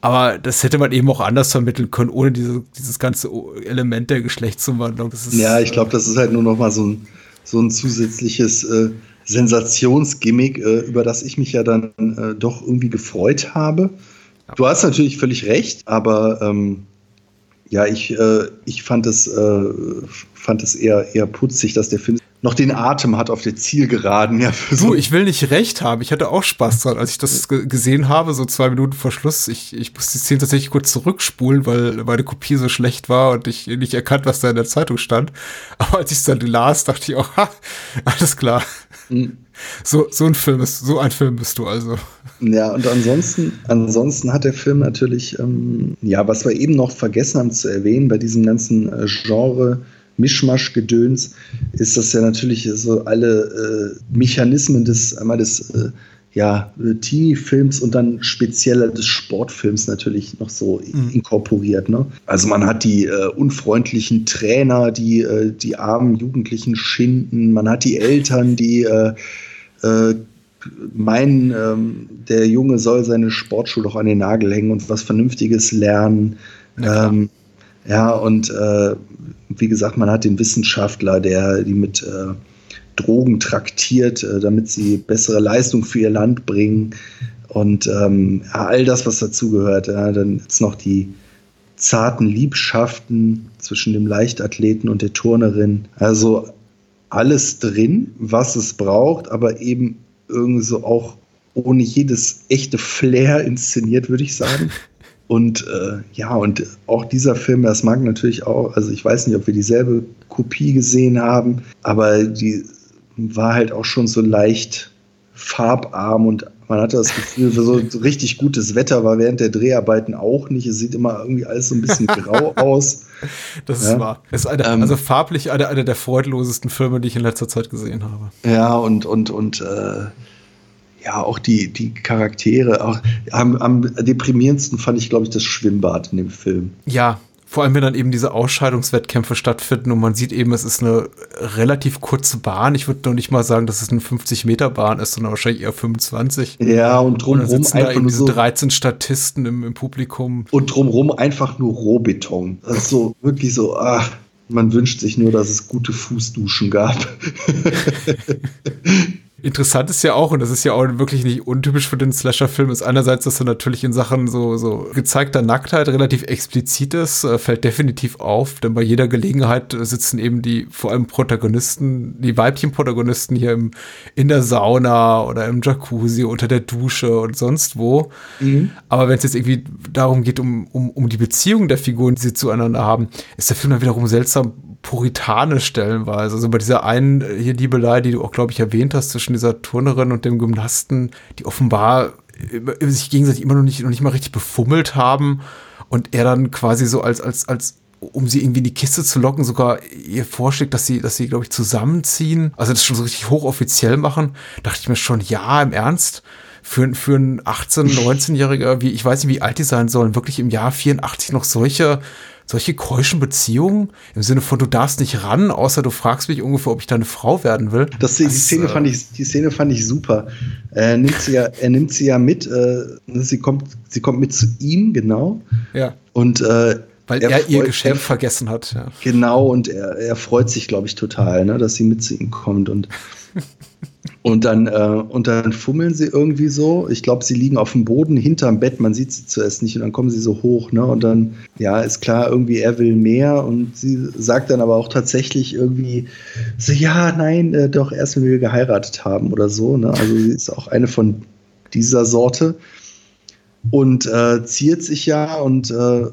Speaker 1: Aber das hätte man eben auch anders vermitteln können, ohne diese, dieses ganze Element der Geschlechtsumwandlung.
Speaker 2: Ist, ja, ich glaube, das ist halt nur noch mal so ein, so ein zusätzliches äh, Sensationsgimmick, äh, über das ich mich ja dann äh, doch irgendwie gefreut habe. Du hast natürlich völlig recht, aber ähm, ja, ich, äh, ich fand es, äh, fand es eher, eher putzig, dass der Film noch den Atem hat auf der Zielgeraden. Ja,
Speaker 1: du, so ich will nicht recht haben. Ich hatte auch Spaß dran, als ich das gesehen habe, so zwei Minuten vor Schluss. Ich, ich musste die Szene tatsächlich kurz zurückspulen, weil meine Kopie so schlecht war und ich nicht erkannt, was da in der Zeitung stand. Aber als ich es dann las, dachte ich auch, ha, alles klar. So, so ein Film ist, so ein Film bist du also.
Speaker 2: Ja, und ansonsten, ansonsten hat der Film natürlich, ähm, ja, was wir eben noch vergessen haben zu erwähnen, bei diesem ganzen äh, Genre Mischmasch-Gedöns ist das ja natürlich so alle äh, Mechanismen des, einmal des äh, ja, Teenie-Films und dann speziell des Sportfilms natürlich noch so mhm. inkorporiert. Ne? Also man hat die äh, unfreundlichen Trainer, die äh, die armen Jugendlichen schinden, man hat die Eltern, die äh, äh, meinen, ähm, der Junge soll seine Sportschuhe doch an den Nagel hängen und was Vernünftiges lernen. Ähm, ja, und äh, wie gesagt, man hat den Wissenschaftler, der die mit äh, Drogen traktiert, äh, damit sie bessere Leistung für ihr Land bringen. Und ähm, ja, all das, was dazugehört. Ja, dann jetzt noch die zarten Liebschaften zwischen dem Leichtathleten und der Turnerin. Also alles drin, was es braucht, aber eben irgendwie so auch ohne jedes echte Flair inszeniert, würde ich sagen. Und äh, ja, und auch dieser Film, das mag natürlich auch, also ich weiß nicht, ob wir dieselbe Kopie gesehen haben, aber die war halt auch schon so leicht farbarm und man hatte das Gefühl, so, so richtig gutes Wetter war während der Dreharbeiten auch nicht. Es sieht immer irgendwie alles so ein bisschen grau aus.
Speaker 1: Das ist ja. wahr. Es ist eine, ähm, also farblich einer eine der freudlosesten Filme, die ich in letzter Zeit gesehen habe.
Speaker 2: Ja, und, und, und äh, ja, auch die, die Charaktere. Auch, am, am deprimierendsten fand ich, glaube ich, das Schwimmbad in dem Film.
Speaker 1: Ja, vor allem, wenn dann eben diese Ausscheidungswettkämpfe stattfinden und man sieht eben, es ist eine relativ kurze Bahn. Ich würde noch nicht mal sagen, dass es eine 50-Meter-Bahn ist, sondern wahrscheinlich eher 25.
Speaker 2: Ja, und drumherum
Speaker 1: und einfach nur diese 13 Statisten im, im, Publikum.
Speaker 2: Und drumherum einfach nur Rohbeton. Das ist so wirklich so, ach, man wünscht sich nur, dass es gute Fußduschen gab.
Speaker 1: Interessant ist ja auch, und das ist ja auch wirklich nicht untypisch für den Slasher-Film, ist einerseits, dass er natürlich in Sachen so, so gezeigter Nacktheit relativ explizit ist, äh, fällt definitiv auf, denn bei jeder Gelegenheit sitzen eben die, vor allem Protagonisten, die weiblichen Protagonisten hier im, in der Sauna oder im Jacuzzi, unter der Dusche und sonst wo. Mhm. Aber wenn es jetzt irgendwie darum geht, um, um, um die Beziehung der Figuren, die sie zueinander haben, ist der Film dann wiederum seltsam puritanisch stellenweise. Also bei dieser einen hier Liebelei, die du auch, glaube ich, erwähnt hast, zwischen dieser Turnerin und dem Gymnasten, die offenbar sich gegenseitig immer noch nicht, noch nicht mal richtig befummelt haben und er dann quasi so als, als, als um sie irgendwie in die Kiste zu locken, sogar ihr vorschlägt, dass sie, dass sie, glaube ich, zusammenziehen, also das schon so richtig hochoffiziell machen, dachte ich mir schon, ja, im Ernst, für, für einen 18-, 19-Jähriger, wie, ich weiß nicht, wie alt die sein sollen, wirklich im Jahr 84 noch solche, solche keuschen Beziehungen im Sinne von du darfst nicht ran, außer du fragst mich ungefähr, ob ich deine Frau werden will.
Speaker 2: Das, die, das, Szene äh, fand ich, die Szene fand ich super. Er nimmt sie ja, er nimmt sie ja mit. Äh, sie kommt, sie kommt mit zu ihm genau.
Speaker 1: Ja.
Speaker 2: Und äh,
Speaker 1: weil er, er ihr Geschenk er, vergessen hat. Ja.
Speaker 2: Genau, und er, er freut sich, glaube ich, total, ne, dass sie mit zu ihm kommt. Und Und dann, äh, und dann fummeln sie irgendwie so. Ich glaube, sie liegen auf dem Boden hinterm Bett. Man sieht sie zuerst nicht. Und dann kommen sie so hoch. Ne? Und dann, ja, ist klar, irgendwie er will mehr. Und sie sagt dann aber auch tatsächlich irgendwie so, ja, nein, äh, doch erst, wenn wir geheiratet haben oder so. Ne? Also sie ist auch eine von dieser Sorte. Und äh, ziert sich ja und äh,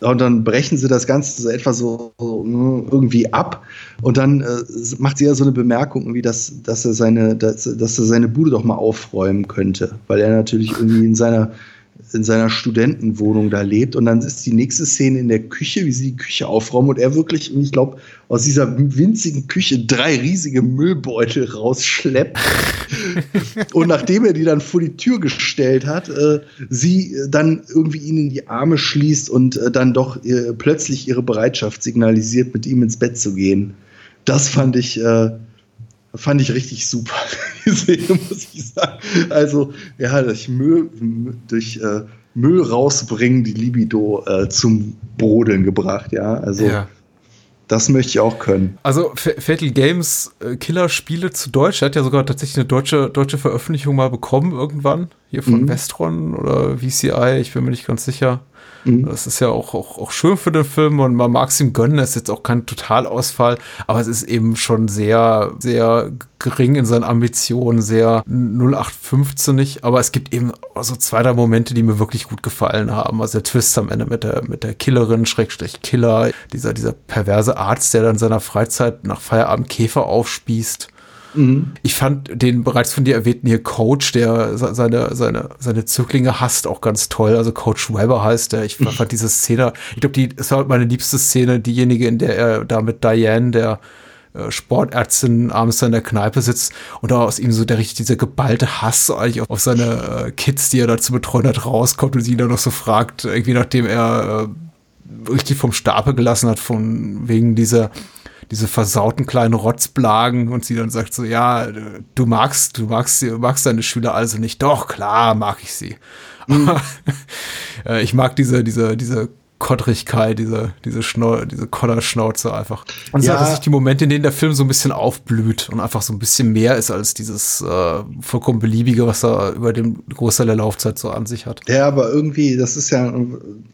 Speaker 2: und dann brechen sie das Ganze so etwa so, so ne, irgendwie ab. Und dann äh, macht sie ja so eine Bemerkung, wie dass, dass, er seine, dass, dass er seine Bude doch mal aufräumen könnte. Weil er natürlich irgendwie in seiner in seiner Studentenwohnung da lebt. Und dann ist die nächste Szene in der Küche, wie sie die Küche aufräumen und er wirklich, ich glaube, aus dieser winzigen Küche drei riesige Müllbeutel rausschleppt. und nachdem er die dann vor die Tür gestellt hat, äh, sie dann irgendwie ihn in die Arme schließt und äh, dann doch äh, plötzlich ihre Bereitschaft signalisiert, mit ihm ins Bett zu gehen. Das fand ich äh, fand ich richtig super, die Szene, muss ich sagen. Also, ja, durch Müll, durch äh, Müll rausbringen, die Libido äh, zum Brodeln gebracht, ja. Also, ja. das möchte ich auch können.
Speaker 1: Also, Fatal Games äh, Killer-Spiele zu Deutsch, hat ja sogar tatsächlich eine deutsche, deutsche Veröffentlichung mal bekommen, irgendwann, hier von mhm. Vestron oder VCI, ich bin mir nicht ganz sicher. Mhm. Das ist ja auch, auch, auch schön für den Film und man mag es ihm gönnen. Es ist jetzt auch kein Totalausfall, aber es ist eben schon sehr, sehr gering in seinen Ambitionen, sehr 0815 Aber es gibt eben so zwei, drei Momente, die mir wirklich gut gefallen haben. Also der Twist am Ende mit der, mit der Killerin, Schrägstrich Killer, dieser, dieser perverse Arzt, der dann in seiner Freizeit nach Feierabend Käfer aufspießt. Mhm. Ich fand den bereits von dir erwähnten hier Coach, der seine, seine, seine Zöglinge hasst, auch ganz toll. Also Coach Weber heißt der. Ich fand diese Szene, ich glaube, die, es war meine liebste Szene, diejenige, in der er da mit Diane, der äh, Sportärztin abends in der Kneipe sitzt und da aus ihm so der richtig dieser geballte Hass eigentlich auf seine äh, Kids, die er da zu betreuen hat, rauskommt und sie ihn dann noch so fragt, irgendwie nachdem er äh, richtig vom Stapel gelassen hat, von wegen dieser diese versauten kleinen Rotzblagen und sie dann sagt so, ja, du magst, du magst, du magst deine Schüler also nicht. Doch, klar, mag ich sie. Mhm. ich mag diese, diese, diese Kottrigkeit, diese, diese, Schnau diese Kodderschnauze einfach. Und ja. dass sich die Momente, in denen der Film so ein bisschen aufblüht und einfach so ein bisschen mehr ist als dieses äh, vollkommen beliebige, was er über den Großteil der Laufzeit so an sich hat.
Speaker 2: Ja, aber irgendwie, das ist ja,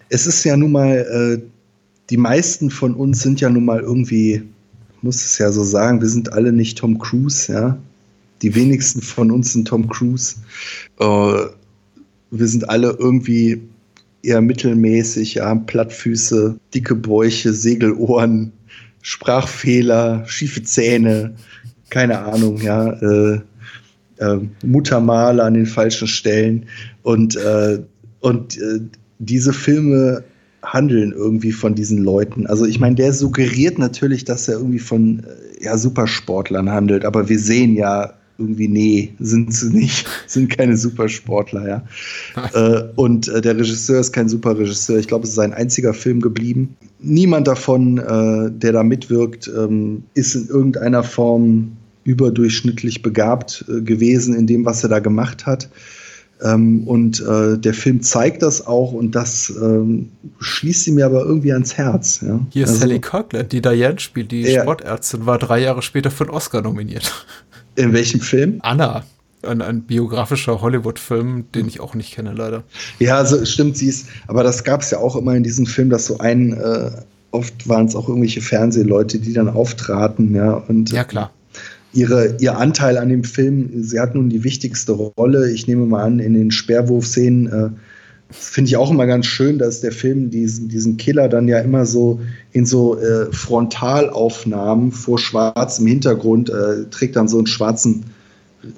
Speaker 2: es ist ja nun mal, äh, die meisten von uns sind ja nun mal irgendwie muss es ja so sagen, wir sind alle nicht Tom Cruise, ja. Die wenigsten von uns sind Tom Cruise. Äh, wir sind alle irgendwie eher mittelmäßig, ja, Plattfüße, dicke Bäuche, Segelohren, Sprachfehler, schiefe Zähne, keine Ahnung, ja, äh, äh, Muttermale an den falschen Stellen. Und, äh, und äh, diese Filme Handeln irgendwie von diesen Leuten. Also ich meine, der suggeriert natürlich, dass er irgendwie von äh, ja, Supersportlern handelt, aber wir sehen ja irgendwie, nee, sind sie nicht, sind keine Supersportler, ja. äh, und äh, der Regisseur ist kein Superregisseur. Ich glaube, es ist sein einziger Film geblieben. Niemand davon, äh, der da mitwirkt, ähm, ist in irgendeiner Form überdurchschnittlich begabt äh, gewesen in dem, was er da gemacht hat. Ähm, und äh, der Film zeigt das auch und das ähm, schließt sie mir aber irgendwie ans Herz. Ja?
Speaker 1: Hier ist also, Sally Kirkland, die Diane spielt, die ja. Sportärztin, war drei Jahre später für einen Oscar nominiert.
Speaker 2: In welchem Film?
Speaker 1: Anna. Ein, ein biografischer Hollywood-Film, den ich auch nicht kenne, leider.
Speaker 2: Ja, also stimmt, sie ist, aber das gab es ja auch immer in diesem Film, dass so ein, äh, oft waren es auch irgendwelche Fernsehleute, die dann auftraten, ja. Und,
Speaker 1: ja, klar
Speaker 2: ihre, ihr Anteil an dem Film, sie hat nun die wichtigste Rolle. Ich nehme mal an, in den Sperrwurfszenen äh, finde ich auch immer ganz schön, dass der Film diesen, diesen Killer dann ja immer so in so äh, Frontalaufnahmen vor schwarzem Hintergrund äh, trägt dann so einen schwarzen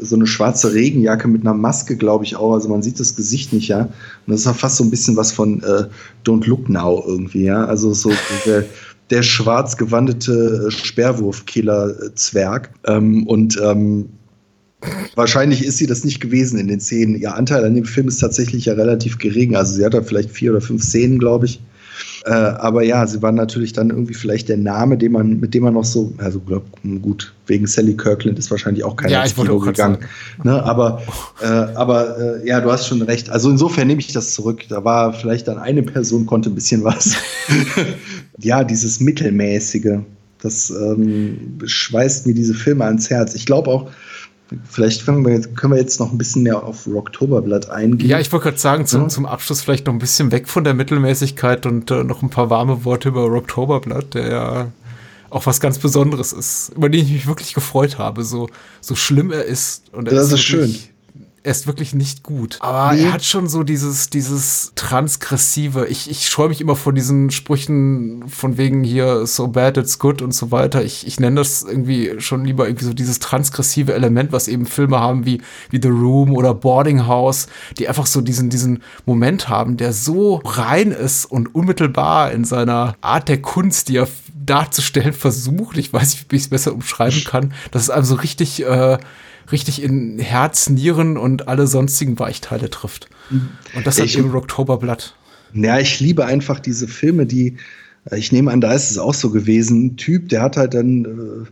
Speaker 2: so eine schwarze Regenjacke mit einer Maske, glaube ich auch. Also man sieht das Gesicht nicht, ja. Und das ist ja fast so ein bisschen was von äh, Don't Look Now irgendwie, ja. Also so der, der schwarz gewandete äh, Sperrwurfkiller-Zwerg. Ähm, und ähm, wahrscheinlich ist sie das nicht gewesen in den Szenen. Ihr Anteil an dem Film ist tatsächlich ja relativ gering. Also sie hat da vielleicht vier oder fünf Szenen, glaube ich. Äh, aber ja, sie war natürlich dann irgendwie vielleicht der Name, den man, mit dem man noch so, also glaub, gut, wegen Sally Kirkland ist wahrscheinlich auch keiner
Speaker 1: ja, ins Kino gegangen.
Speaker 2: Ne, aber äh, aber äh, ja, du hast schon recht. Also insofern nehme ich das zurück. Da war vielleicht dann eine Person konnte ein bisschen was. ja, dieses Mittelmäßige, das ähm, schweißt mir diese Filme ans Herz. Ich glaube auch, Vielleicht können wir, jetzt, können wir jetzt noch ein bisschen mehr auf Rocktoberblatt eingehen.
Speaker 1: Ja, ich wollte gerade sagen, zum, ja. zum Abschluss vielleicht noch ein bisschen weg von der Mittelmäßigkeit und äh, noch ein paar warme Worte über Rocktoberblatt, der ja auch was ganz Besonderes ist, über den ich mich wirklich gefreut habe, so, so schlimm er ist.
Speaker 2: Und er das ist, ist schön
Speaker 1: er ist wirklich nicht gut. Aber nee. er hat schon so dieses, dieses transgressive. Ich, ich scheue mich immer vor diesen Sprüchen von wegen hier so bad it's good und so weiter. Ich, ich nenne das irgendwie schon lieber irgendwie so dieses transgressive Element, was eben Filme haben wie, wie The Room oder Boarding House, die einfach so diesen, diesen Moment haben, der so rein ist und unmittelbar in seiner Art der Kunst, die er darzustellen versucht. Ich weiß nicht, wie ich es besser umschreiben kann. Das ist also richtig, äh, richtig in Herz, Nieren und alle sonstigen Weichteile trifft. Und das hat ich, eben Oktoberblatt.
Speaker 2: Ja, ich liebe einfach diese Filme, die, äh, ich nehme an, da ist es auch so gewesen, ein Typ, der hat halt dann, äh,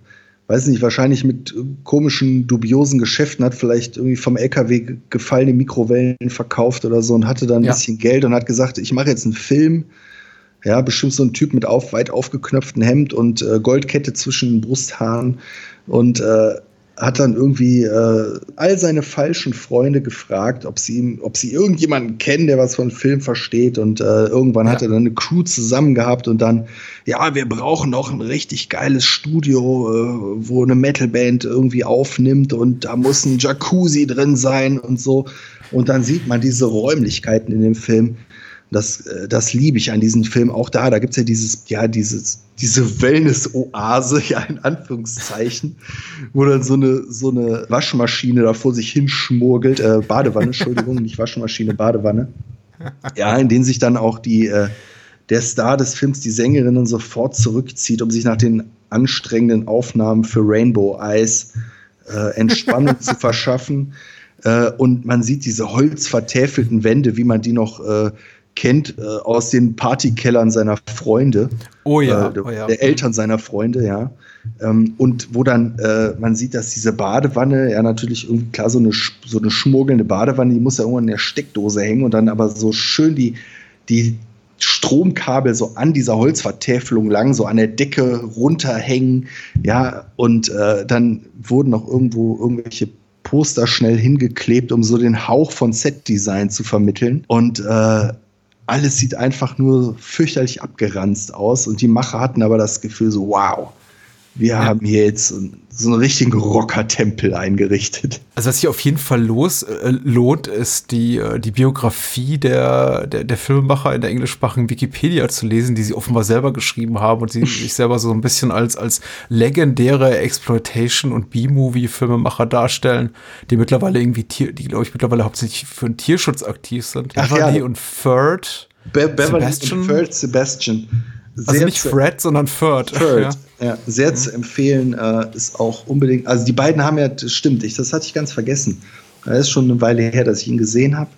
Speaker 2: weiß nicht, wahrscheinlich mit komischen, dubiosen Geschäften, hat vielleicht irgendwie vom LKW gefallene Mikrowellen verkauft oder so und hatte dann ein ja. bisschen Geld und hat gesagt, ich mache jetzt einen Film, ja, bestimmt so ein Typ mit auf, weit aufgeknöpften Hemd und äh, Goldkette zwischen den Brusthaaren und äh, hat dann irgendwie äh, all seine falschen Freunde gefragt, ob sie, ob sie irgendjemanden kennen, der was von Film versteht. Und äh, irgendwann ja. hat er dann eine Crew zusammen gehabt und dann, ja, wir brauchen noch ein richtig geiles Studio, äh, wo eine Metalband irgendwie aufnimmt und da muss ein Jacuzzi drin sein und so. Und dann sieht man diese Räumlichkeiten in dem Film. Das, äh, das liebe ich an diesem Film. Auch da, da gibt es ja dieses, ja, dieses, diese Wellness-Oase, ja, in Anführungszeichen, wo dann so eine, so eine Waschmaschine da vor sich hinschmurgelt, äh, Badewanne, Entschuldigung, nicht Waschmaschine, Badewanne. Ja, in denen sich dann auch die, äh, der Star des Films, die Sängerin, sofort zurückzieht, um sich nach den anstrengenden Aufnahmen für Rainbow Eyes äh, Entspannung zu verschaffen. Äh, und man sieht diese holzvertäfelten Wände, wie man die noch äh, kennt äh, aus den Partykellern seiner Freunde.
Speaker 1: Oh ja,
Speaker 2: äh,
Speaker 1: oh ja.
Speaker 2: Der Eltern seiner Freunde, ja. Ähm, und wo dann äh, man sieht, dass diese Badewanne, ja natürlich irgendwie klar so eine, so eine schmurgelnde Badewanne, die muss ja irgendwann in der Steckdose hängen und dann aber so schön die, die Stromkabel so an dieser Holzvertäfelung lang, so an der Decke runterhängen, ja, und äh, dann wurden noch irgendwo irgendwelche Poster schnell hingeklebt, um so den Hauch von Set-Design zu vermitteln. Und äh, alles sieht einfach nur fürchterlich abgeranzt aus und die Macher hatten aber das Gefühl so, wow, wir ja. haben hier jetzt so einen richtigen Rocker-Tempel eingerichtet.
Speaker 1: Also was sich auf jeden Fall los, äh, lohnt, ist die, äh, die Biografie der, der, der Filmemacher in der englischsprachigen Wikipedia zu lesen, die sie offenbar selber geschrieben haben und sie sich selber so ein bisschen als, als legendäre Exploitation- und B-Movie-Filmemacher darstellen, die mittlerweile irgendwie, Tier, die glaube ich mittlerweile hauptsächlich für den Tierschutz aktiv sind.
Speaker 2: Ach, Beverly
Speaker 1: ja. und Third.
Speaker 2: Be Beverly Sebastian. und Third Sebastian.
Speaker 1: Also sehr also nicht Fred, sondern Third.
Speaker 2: Third, ja. Ja sehr mhm. zu empfehlen äh, ist auch unbedingt. Also die beiden haben ja, das stimmt, ich, das hatte ich ganz vergessen. Das ist schon eine Weile her, dass ich ihn gesehen habe.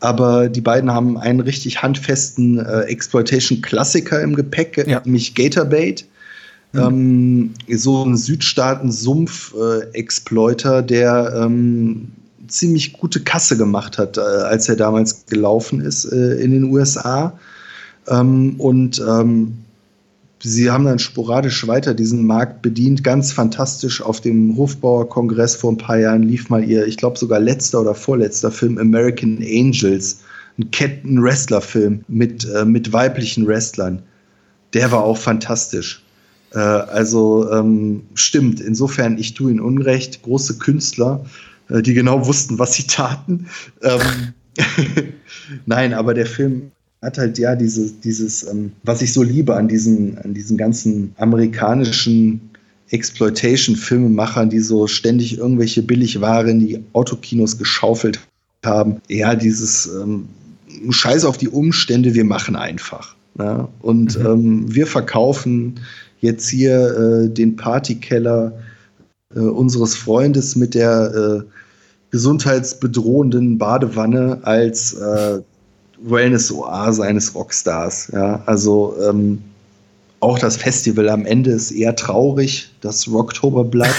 Speaker 2: Aber die beiden haben einen richtig handfesten äh, Exploitation-Klassiker im Gepäck, ja. nämlich Gatorbait. Mhm. Ähm, so ein Südstaaten-Sumpf-Exploiter, äh, der ähm, ziemlich gute Kasse gemacht hat, äh, als er damals gelaufen ist äh, in den USA. Ähm, und ähm, sie haben dann sporadisch weiter diesen Markt bedient. Ganz fantastisch auf dem Hofbauer-Kongress vor ein paar Jahren lief mal ihr, ich glaube sogar letzter oder vorletzter Film American Angels. Ein Ketten-Wrestler-Film mit, äh, mit weiblichen Wrestlern. Der war auch fantastisch. Äh, also ähm, stimmt, insofern, ich tue ihnen Unrecht. Große Künstler, äh, die genau wussten, was sie taten. Ähm, Nein, aber der Film hat halt ja diese, dieses, ähm, was ich so liebe an diesen, an diesen ganzen amerikanischen Exploitation-Filmemachern, die so ständig irgendwelche Billigware in die Autokinos geschaufelt haben. Ja, dieses ähm, Scheiß auf die Umstände, wir machen einfach. Ja? Und mhm. ähm, wir verkaufen jetzt hier äh, den Partykeller äh, unseres Freundes mit der äh, gesundheitsbedrohenden Badewanne als äh, Wellness-Oase eines Rockstars. Ja? Also ähm, auch das Festival am Ende ist eher traurig, das Rocktoberblatt.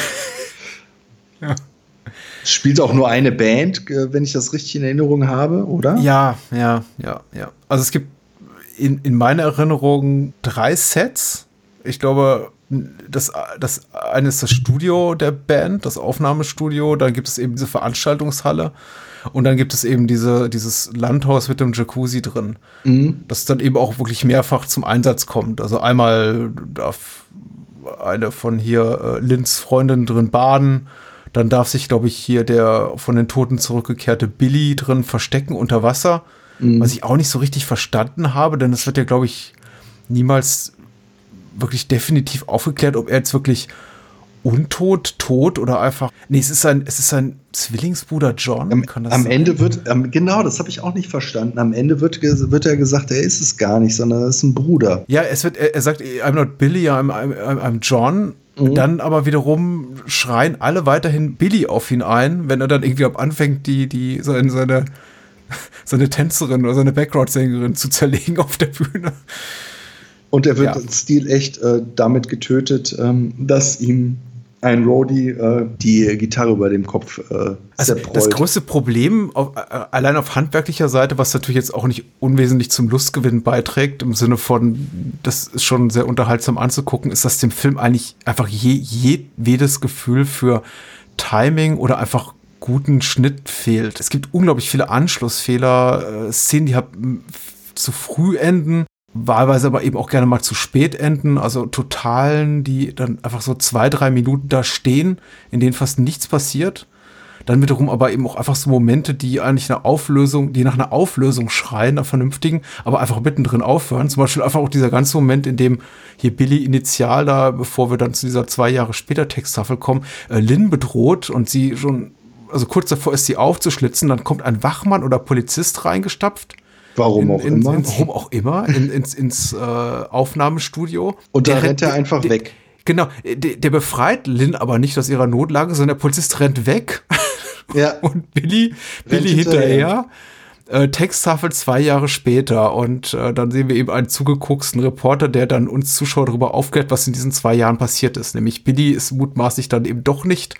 Speaker 2: ja. Spielt auch nur eine Band, äh, wenn ich das richtig in Erinnerung habe, oder?
Speaker 1: Ja, ja, ja, ja. Also es gibt in, in meiner Erinnerung drei Sets. Ich glaube, das, das eine ist das Studio der Band, das Aufnahmestudio, dann gibt es eben diese Veranstaltungshalle und dann gibt es eben diese, dieses Landhaus mit dem Jacuzzi drin, mhm. das dann eben auch wirklich mehrfach zum Einsatz kommt. Also einmal darf eine von hier äh, Lins Freundin drin baden, dann darf sich, glaube ich, hier der von den Toten zurückgekehrte Billy drin verstecken unter Wasser, mhm. was ich auch nicht so richtig verstanden habe, denn es wird ja, glaube ich, niemals wirklich definitiv aufgeklärt, ob er jetzt wirklich untot, tot oder einfach. Nee, es ist sein, es ist sein Zwillingsbruder John.
Speaker 2: Am, am Ende wird, ähm, genau, das habe ich auch nicht verstanden. Am Ende wird, wird er gesagt, er ist es gar nicht, sondern er ist ein Bruder.
Speaker 1: Ja, es wird, er, er sagt, I'm not Billy, I'm, I'm, I'm John. Mhm. Dann aber wiederum schreien alle weiterhin Billy auf ihn ein, wenn er dann irgendwie ab anfängt, die, die, seine, seine, seine Tänzerin oder seine Background-Sängerin zu zerlegen auf der Bühne.
Speaker 2: Und er wird ja. Stil echt äh, damit getötet, ähm, dass ihm ein Roadie äh, die Gitarre über dem Kopf äh,
Speaker 1: also Das größte Problem, auf, äh, allein auf handwerklicher Seite, was natürlich jetzt auch nicht unwesentlich zum Lustgewinn beiträgt, im Sinne von, das ist schon sehr unterhaltsam anzugucken, ist, dass dem Film eigentlich einfach je, jedes Gefühl für Timing oder einfach guten Schnitt fehlt. Es gibt unglaublich viele Anschlussfehler, äh, Szenen, die haben zu früh enden wahlweise aber eben auch gerne mal zu spät enden, also Totalen, die dann einfach so zwei, drei Minuten da stehen, in denen fast nichts passiert. Dann wiederum aber eben auch einfach so Momente, die eigentlich eine Auflösung, die nach einer Auflösung schreien, einer vernünftigen, aber einfach mittendrin aufhören. Zum Beispiel einfach auch dieser ganze Moment, in dem hier Billy initial da, bevor wir dann zu dieser zwei Jahre später Texttafel kommen, äh, Lynn bedroht und sie schon, also kurz davor ist sie aufzuschlitzen, dann kommt ein Wachmann oder Polizist reingestapft
Speaker 2: Warum in, auch in, immer.
Speaker 1: In, warum auch immer, in, ins, ins äh, Aufnahmestudio.
Speaker 2: Und da rennt er einfach
Speaker 1: der,
Speaker 2: weg.
Speaker 1: Genau, der, der, befreit Lynn aber nicht aus ihrer Notlage, sondern der Polizist rennt weg. Ja. Und Billy, Billy hinterher. hinterher. Äh, Texttafel zwei Jahre später und äh, dann sehen wir eben einen zugegucksten Reporter, der dann uns Zuschauer darüber aufklärt, was in diesen zwei Jahren passiert ist. Nämlich Billy ist mutmaßlich dann eben doch nicht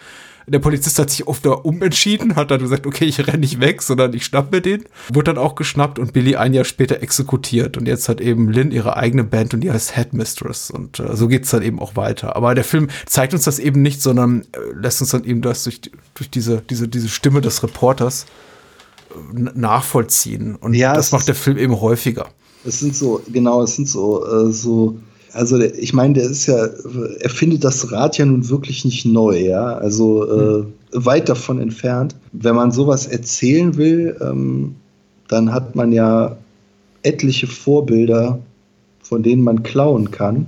Speaker 1: der Polizist hat sich oft da umentschieden, hat dann gesagt, okay, ich renne nicht weg, sondern ich schnapp mir den. Wurde dann auch geschnappt und Billy ein Jahr später exekutiert. Und jetzt hat eben Lynn ihre eigene Band und die heißt Headmistress. Und äh, so geht's dann eben auch weiter. Aber der Film zeigt uns das eben nicht, sondern äh, lässt uns dann eben das durch, durch diese, diese, diese Stimme des Reporters äh, nachvollziehen. Und ja, das macht der Film eben häufiger.
Speaker 2: Es sind so, genau, es sind so, äh, so also ich meine, der ist ja, er findet das Rad ja nun wirklich nicht neu, ja. Also äh, weit davon entfernt. Wenn man sowas erzählen will, ähm, dann hat man ja etliche Vorbilder, von denen man klauen kann.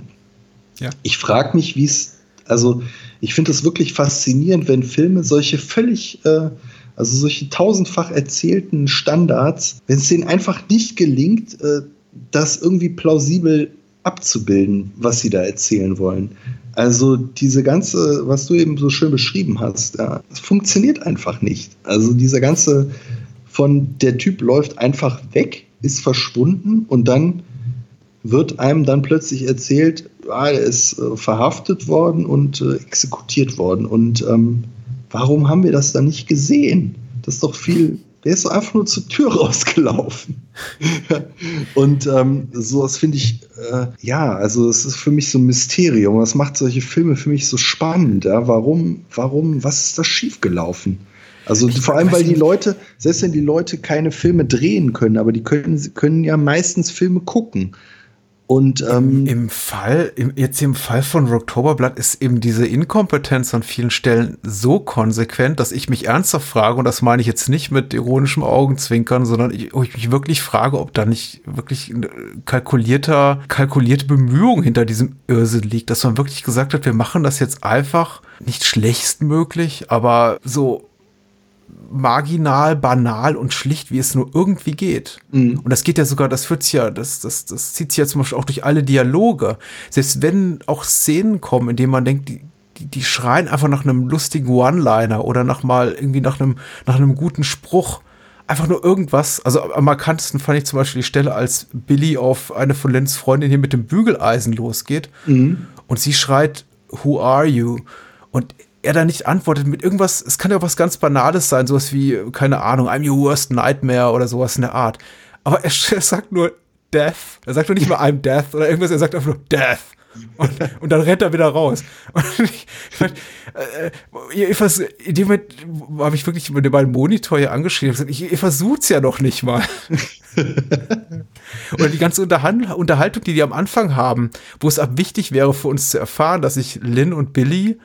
Speaker 2: Ja. Ich frage mich, wie es, also ich finde es wirklich faszinierend, wenn Filme solche völlig, äh, also solche tausendfach erzählten Standards, wenn es denen einfach nicht gelingt, äh, das irgendwie plausibel abzubilden, was sie da erzählen wollen. Also diese ganze, was du eben so schön beschrieben hast, ja, funktioniert einfach nicht. Also dieser ganze von der Typ läuft einfach weg, ist verschwunden und dann wird einem dann plötzlich erzählt, ah, er ist äh, verhaftet worden und äh, exekutiert worden. Und ähm, warum haben wir das dann nicht gesehen? Das ist doch viel der ist so einfach nur zur Tür rausgelaufen. und ähm, sowas finde ich, äh, ja, also es ist für mich so ein Mysterium. Das macht solche Filme für mich so spannend. Ja? Warum, warum, was ist da schiefgelaufen? Also ich vor allem, weil die Leute, selbst wenn die Leute keine Filme drehen können, aber die können, können ja meistens Filme gucken. Und ähm,
Speaker 1: Im, Im, Fall, im, jetzt im Fall von Oktoberblatt ist eben diese Inkompetenz an vielen Stellen so konsequent, dass ich mich ernsthaft frage, und das meine ich jetzt nicht mit ironischem Augenzwinkern, sondern ich, ich mich wirklich frage, ob da nicht wirklich kalkulierter, kalkulierte Bemühung hinter diesem Irrsinn liegt, dass man wirklich gesagt hat, wir machen das jetzt einfach nicht schlechtstmöglich, aber so marginal, banal und schlicht, wie es nur irgendwie geht. Mhm. Und das geht ja sogar, das führt ja, das, das, das zieht sich ja zum Beispiel auch durch alle Dialoge. Selbst wenn auch Szenen kommen, in denen man denkt, die, die, die schreien einfach nach einem lustigen One-Liner oder nach mal irgendwie nach einem, nach einem guten Spruch. Einfach nur irgendwas. Also am markantesten fand ich zum Beispiel die Stelle, als Billy auf eine von Lens Freundin hier mit dem Bügeleisen losgeht mhm. und sie schreit, Who are you? Und er da nicht antwortet mit irgendwas, es kann ja auch was ganz Banales sein, sowas wie, keine Ahnung, I'm your worst nightmare oder sowas in der Art. Aber er, er sagt nur Death. Er sagt nur nicht mal I'm Death oder irgendwas, er sagt einfach nur Death. Und, und dann rennt er wieder raus. Und ich, ich, äh, ihr vers in dem Moment habe ich wirklich mit meinem Monitor hier angeschrieben und gesagt, ich, ihr versucht's ja noch nicht mal. Oder die ganze Unterhaltung, die die am Anfang haben, wo es ab wichtig wäre für uns zu erfahren, dass sich Lynn und Billy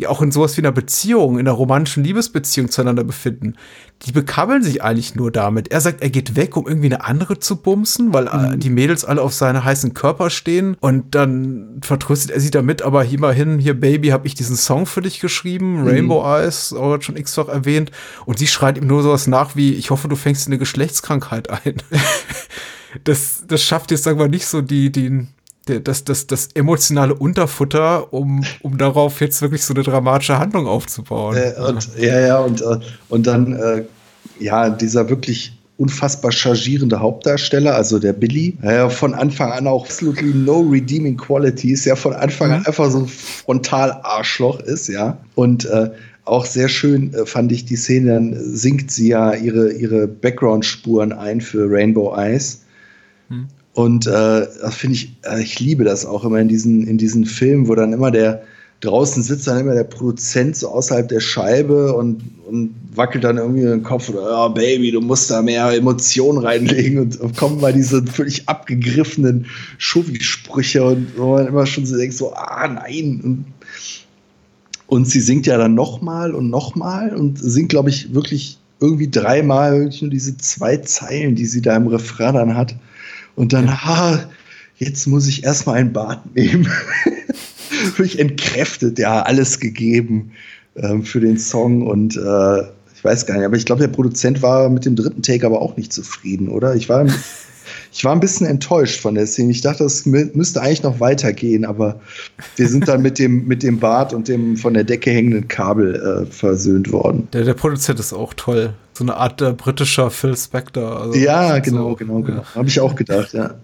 Speaker 1: die auch in sowas wie einer Beziehung, in einer romantischen Liebesbeziehung zueinander befinden, die bekabbeln sich eigentlich nur damit. Er sagt, er geht weg, um irgendwie eine andere zu bumsen, weil äh, mhm. die Mädels alle auf seine heißen Körper stehen und dann vertröstet er sie damit, aber hier mal hin, hier Baby, habe ich diesen Song für dich geschrieben, mhm. Rainbow Eyes, auch schon x-fach erwähnt und sie schreit ihm nur sowas nach wie, ich hoffe, du fängst eine Geschlechtskrankheit ein. das, das schafft jetzt, sagen wir, nicht so die, den, das, das, das emotionale Unterfutter, um, um darauf jetzt wirklich so eine dramatische Handlung aufzubauen.
Speaker 2: Äh, und, ja, ja, und, äh, und dann, äh, ja, dieser wirklich unfassbar chargierende Hauptdarsteller, also der Billy, ja, von Anfang an auch absolutely no redeeming qualities, ja, von Anfang an mhm. einfach so ein Frontal-Arschloch ist, ja. Und äh, auch sehr schön äh, fand ich die Szene, dann singt sie ja ihre, ihre Background-Spuren ein für Rainbow Eyes. Und äh, das finde ich, äh, ich liebe das auch immer in diesen, in diesen Filmen, wo dann immer der draußen sitzt dann immer der Produzent so außerhalb der Scheibe und, und wackelt dann irgendwie den Kopf oder oh, Baby, du musst da mehr Emotionen reinlegen und kommen mal diese völlig abgegriffenen Schufi-Sprüche und wo man immer schon so denkt, so, ah nein. Und, und sie singt ja dann nochmal und nochmal und singt, glaube ich, wirklich irgendwie dreimal wirklich nur diese zwei Zeilen, die sie da im Refrain dann hat. Und dann, ha, jetzt muss ich erstmal ein Bad nehmen. Völlig entkräftet, ja, alles gegeben ähm, für den Song und äh, ich weiß gar nicht, aber ich glaube, der Produzent war mit dem dritten Take aber auch nicht zufrieden, oder? Ich war, ich war ein bisschen enttäuscht von der Szene. Ich dachte, es müsste eigentlich noch weitergehen, aber wir sind dann mit dem, mit dem Bart und dem von der Decke hängenden Kabel äh, versöhnt worden.
Speaker 1: Der, der Produzent ist auch toll so eine Art äh, britischer Phil Spector.
Speaker 2: Also ja, genau, so, genau, genau. Ja. Habe ich auch gedacht, ja.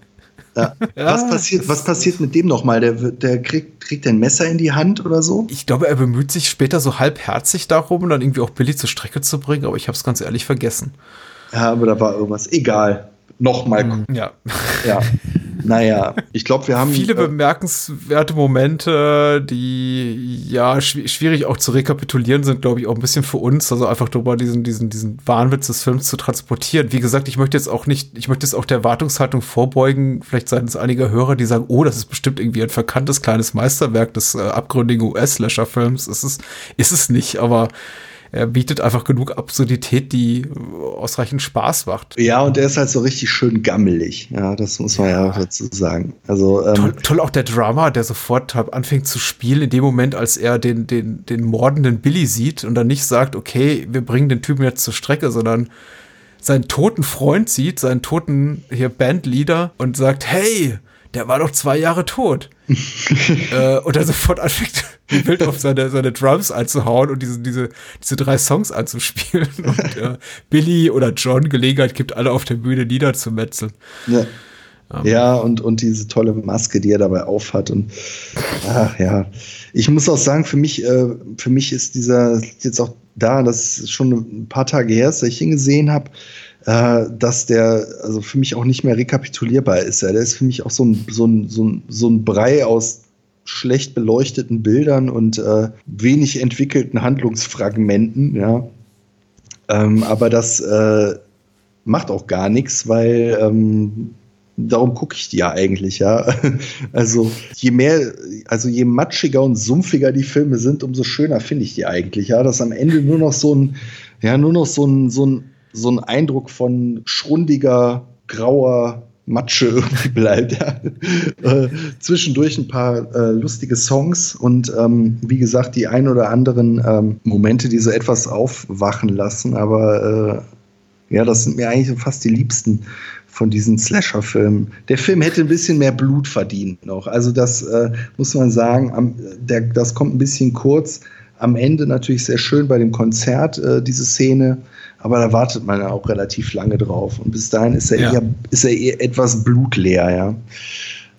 Speaker 2: Ja. ja. Was, passiert, was passiert mit dem nochmal? Der, der kriegt, kriegt ein Messer in die Hand oder so?
Speaker 1: Ich glaube, er bemüht sich später so halbherzig darum, dann irgendwie auch Billy zur Strecke zu bringen, aber ich habe es ganz ehrlich vergessen.
Speaker 2: Ja, aber da war irgendwas. Egal. Nochmal.
Speaker 1: Mhm. Ja.
Speaker 2: Ja. Naja, ich glaube, wir haben.
Speaker 1: Viele äh, bemerkenswerte Momente, die ja schw schwierig auch zu rekapitulieren sind, glaube ich, auch ein bisschen für uns. Also einfach darüber diesen, diesen, diesen Wahnwitz des Films zu transportieren. Wie gesagt, ich möchte jetzt auch nicht, ich möchte jetzt auch der Erwartungshaltung vorbeugen, vielleicht seitens einiger Hörer, die sagen, oh, das ist bestimmt irgendwie ein verkanntes kleines Meisterwerk des äh, abgründigen US-Slasher-Films. Ist es, ist es nicht, aber er bietet einfach genug Absurdität, die ausreichend Spaß macht.
Speaker 2: Ja, und er ist halt so richtig schön gammelig. Ja, das muss man ja, ja dazu sagen. Also,
Speaker 1: ähm, toll, toll, auch der Drama, der sofort anfängt zu spielen, in dem Moment, als er den, den, den mordenden Billy sieht und dann nicht sagt, okay, wir bringen den Typen jetzt zur Strecke, sondern seinen toten Freund sieht, seinen toten hier Bandleader und sagt, hey, der war doch zwei Jahre tot. äh, und dann sofort anfängt, wild auf seine, seine Drums anzuhauen und diese, diese, diese drei Songs anzuspielen. Und äh, Billy oder John Gelegenheit gibt, alle auf der Bühne niederzumetzeln.
Speaker 2: Ja. Um. Ähm. Ja, und, und diese tolle Maske, die er dabei aufhat. Und ach ja, ich muss auch sagen, für mich, äh, für mich ist dieser jetzt auch da, das ist schon ein paar Tage her, dass ich ihn gesehen habe, äh, dass der also für mich auch nicht mehr rekapitulierbar ist. Ja. Der ist für mich auch so ein, so ein, so ein, so ein Brei aus schlecht beleuchteten Bildern und äh, wenig entwickelten Handlungsfragmenten, ja. Ähm, aber das äh, macht auch gar nichts, weil ähm, darum gucke ich die ja eigentlich, ja. Also je mehr, also je matschiger und sumpfiger die Filme sind, umso schöner finde ich die eigentlich, ja. Dass am Ende nur noch so ein, ja, nur noch so ein, so ein, so ein Eindruck von schrundiger, grauer Matsche irgendwie bleibt. Ja. Äh, zwischendurch ein paar äh, lustige Songs und ähm, wie gesagt, die ein oder anderen ähm, Momente, die so etwas aufwachen lassen, aber äh, ja, das sind mir eigentlich fast die liebsten von diesen Slasher-Filmen. Der Film hätte ein bisschen mehr Blut verdient noch. Also das äh, muss man sagen, am, der, das kommt ein bisschen kurz. Am Ende natürlich sehr schön bei dem Konzert, äh, diese Szene. Aber da wartet man ja auch relativ lange drauf. Und bis dahin ist er, ja. eher, ist er eher etwas blutleer, ja.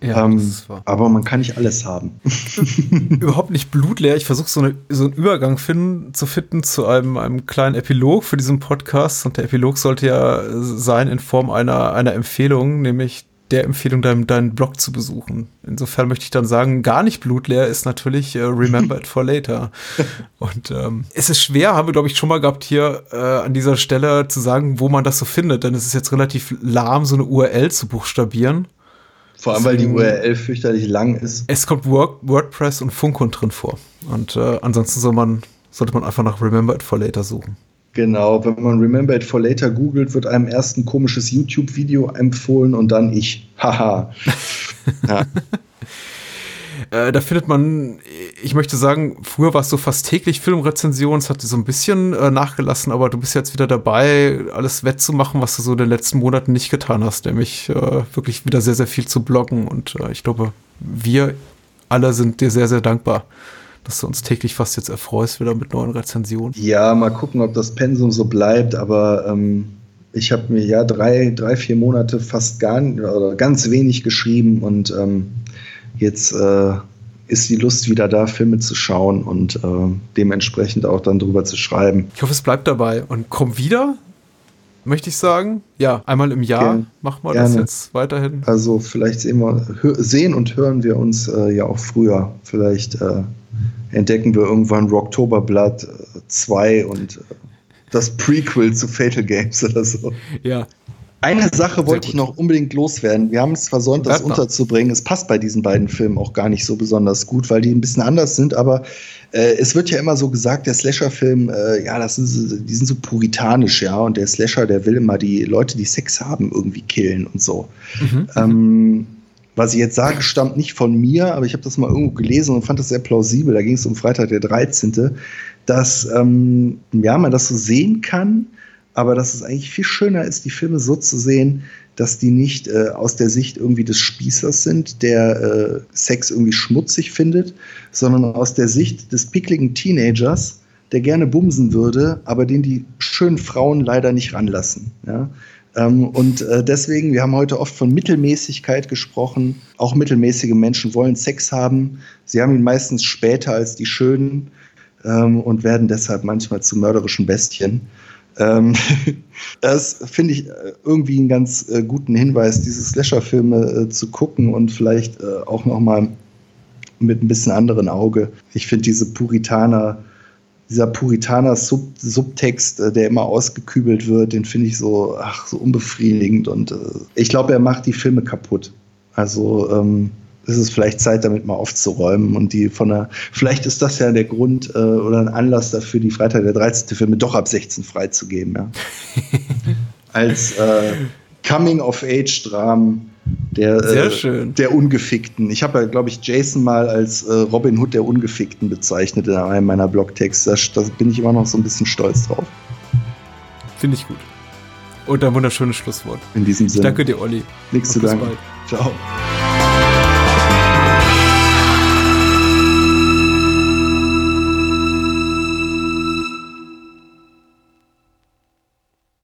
Speaker 2: Ja, ähm, aber man kann nicht alles haben.
Speaker 1: Überhaupt nicht blutleer. Ich versuche so, eine, so einen Übergang finden, zu finden zu einem, einem kleinen Epilog für diesen Podcast. Und der Epilog sollte ja sein in Form einer, einer Empfehlung, nämlich der Empfehlung, deinen, deinen Blog zu besuchen. Insofern möchte ich dann sagen, gar nicht blutleer ist natürlich äh, Remember It for Later. Und ähm, es ist schwer, haben wir, glaube ich, schon mal gehabt, hier äh, an dieser Stelle zu sagen, wo man das so findet. Denn es ist jetzt relativ lahm, so eine URL zu buchstabieren.
Speaker 2: Vor allem, weil die URL fürchterlich lang ist.
Speaker 1: Es kommt Word, WordPress und Funkon drin vor. Und äh, ansonsten soll man, sollte man einfach nach Remember It for Later suchen.
Speaker 2: Genau, wenn man Remember It for Later googelt, wird einem erst ein komisches YouTube-Video empfohlen und dann ich. Haha.
Speaker 1: ja. Äh, da findet man, ich möchte sagen, früher war es so fast täglich Filmrezensionen, es hat so ein bisschen äh, nachgelassen, aber du bist jetzt wieder dabei, alles wettzumachen, was du so in den letzten Monaten nicht getan hast, nämlich äh, wirklich wieder sehr, sehr viel zu bloggen und äh, ich glaube, wir alle sind dir sehr, sehr dankbar dass du uns täglich fast jetzt erfreust wieder mit neuen Rezensionen.
Speaker 2: Ja, mal gucken, ob das Pensum so bleibt, aber ähm, ich habe mir ja drei, drei, vier Monate fast gar oder ganz wenig geschrieben und ähm, jetzt äh, ist die Lust wieder da, Filme zu schauen und äh, dementsprechend auch dann drüber zu schreiben.
Speaker 1: Ich hoffe, es bleibt dabei und komm wieder, möchte ich sagen. Ja, einmal im Jahr Gerne. machen wir Gerne. das jetzt weiterhin.
Speaker 2: Also vielleicht sehen, wir, sehen und hören wir uns äh, ja auch früher. Vielleicht äh, entdecken wir irgendwann Rocktoberblatt 2 und äh, das Prequel zu Fatal Games oder so.
Speaker 1: Ja,
Speaker 2: eine Sache wollte ich noch unbedingt loswerden. Wir haben es versäumt, das unterzubringen. Es passt bei diesen beiden Filmen auch gar nicht so besonders gut, weil die ein bisschen anders sind. Aber äh, es wird ja immer so gesagt, der Slasher-Film, äh, ja, das sind, die sind so puritanisch, ja. Und der Slasher, der will immer die Leute, die Sex haben, irgendwie killen und so. Mhm. Ähm, was ich jetzt sage, stammt nicht von mir, aber ich habe das mal irgendwo gelesen und fand das sehr plausibel. Da ging es um Freitag der 13., dass ähm, ja, man das so sehen kann aber dass es eigentlich viel schöner ist, die Filme so zu sehen, dass die nicht äh, aus der Sicht irgendwie des Spießers sind, der äh, Sex irgendwie schmutzig findet, sondern aus der Sicht des pickligen Teenagers, der gerne bumsen würde, aber den die schönen Frauen leider nicht ranlassen. Ja? Ähm, und äh, deswegen, wir haben heute oft von Mittelmäßigkeit gesprochen. Auch mittelmäßige Menschen wollen Sex haben. Sie haben ihn meistens später als die Schönen ähm, und werden deshalb manchmal zu mörderischen Bestien. Ähm, das finde ich äh, irgendwie einen ganz äh, guten Hinweis, diese Slasher-Filme zu gucken und vielleicht auch noch mal mit ein bisschen anderen Auge. Ich finde diese Puritaner, dieser Puritaner-Subtext, -Sub äh, der immer ausgekübelt wird, den finde ich so, ach, so unbefriedigend und äh, ich glaube, er macht die Filme kaputt. Also ähm, ist es vielleicht Zeit, damit mal aufzuräumen und die von der, vielleicht ist das ja der Grund äh, oder ein Anlass dafür, die Freitag der 13. Filme doch ab 16 freizugeben, ja. Als äh, Coming-of-Age-Dramen der,
Speaker 1: äh,
Speaker 2: der Ungefickten. Ich habe ja, glaube ich, Jason mal als äh, Robin Hood der Ungefickten bezeichnet in einem meiner Blogtexte. Da bin ich immer noch so ein bisschen stolz drauf.
Speaker 1: Finde ich gut. Und ein wunderschönes Schlusswort.
Speaker 2: In diesem Sinne.
Speaker 1: Ich danke dir, Olli.
Speaker 2: Nichts zu danken. Ciao.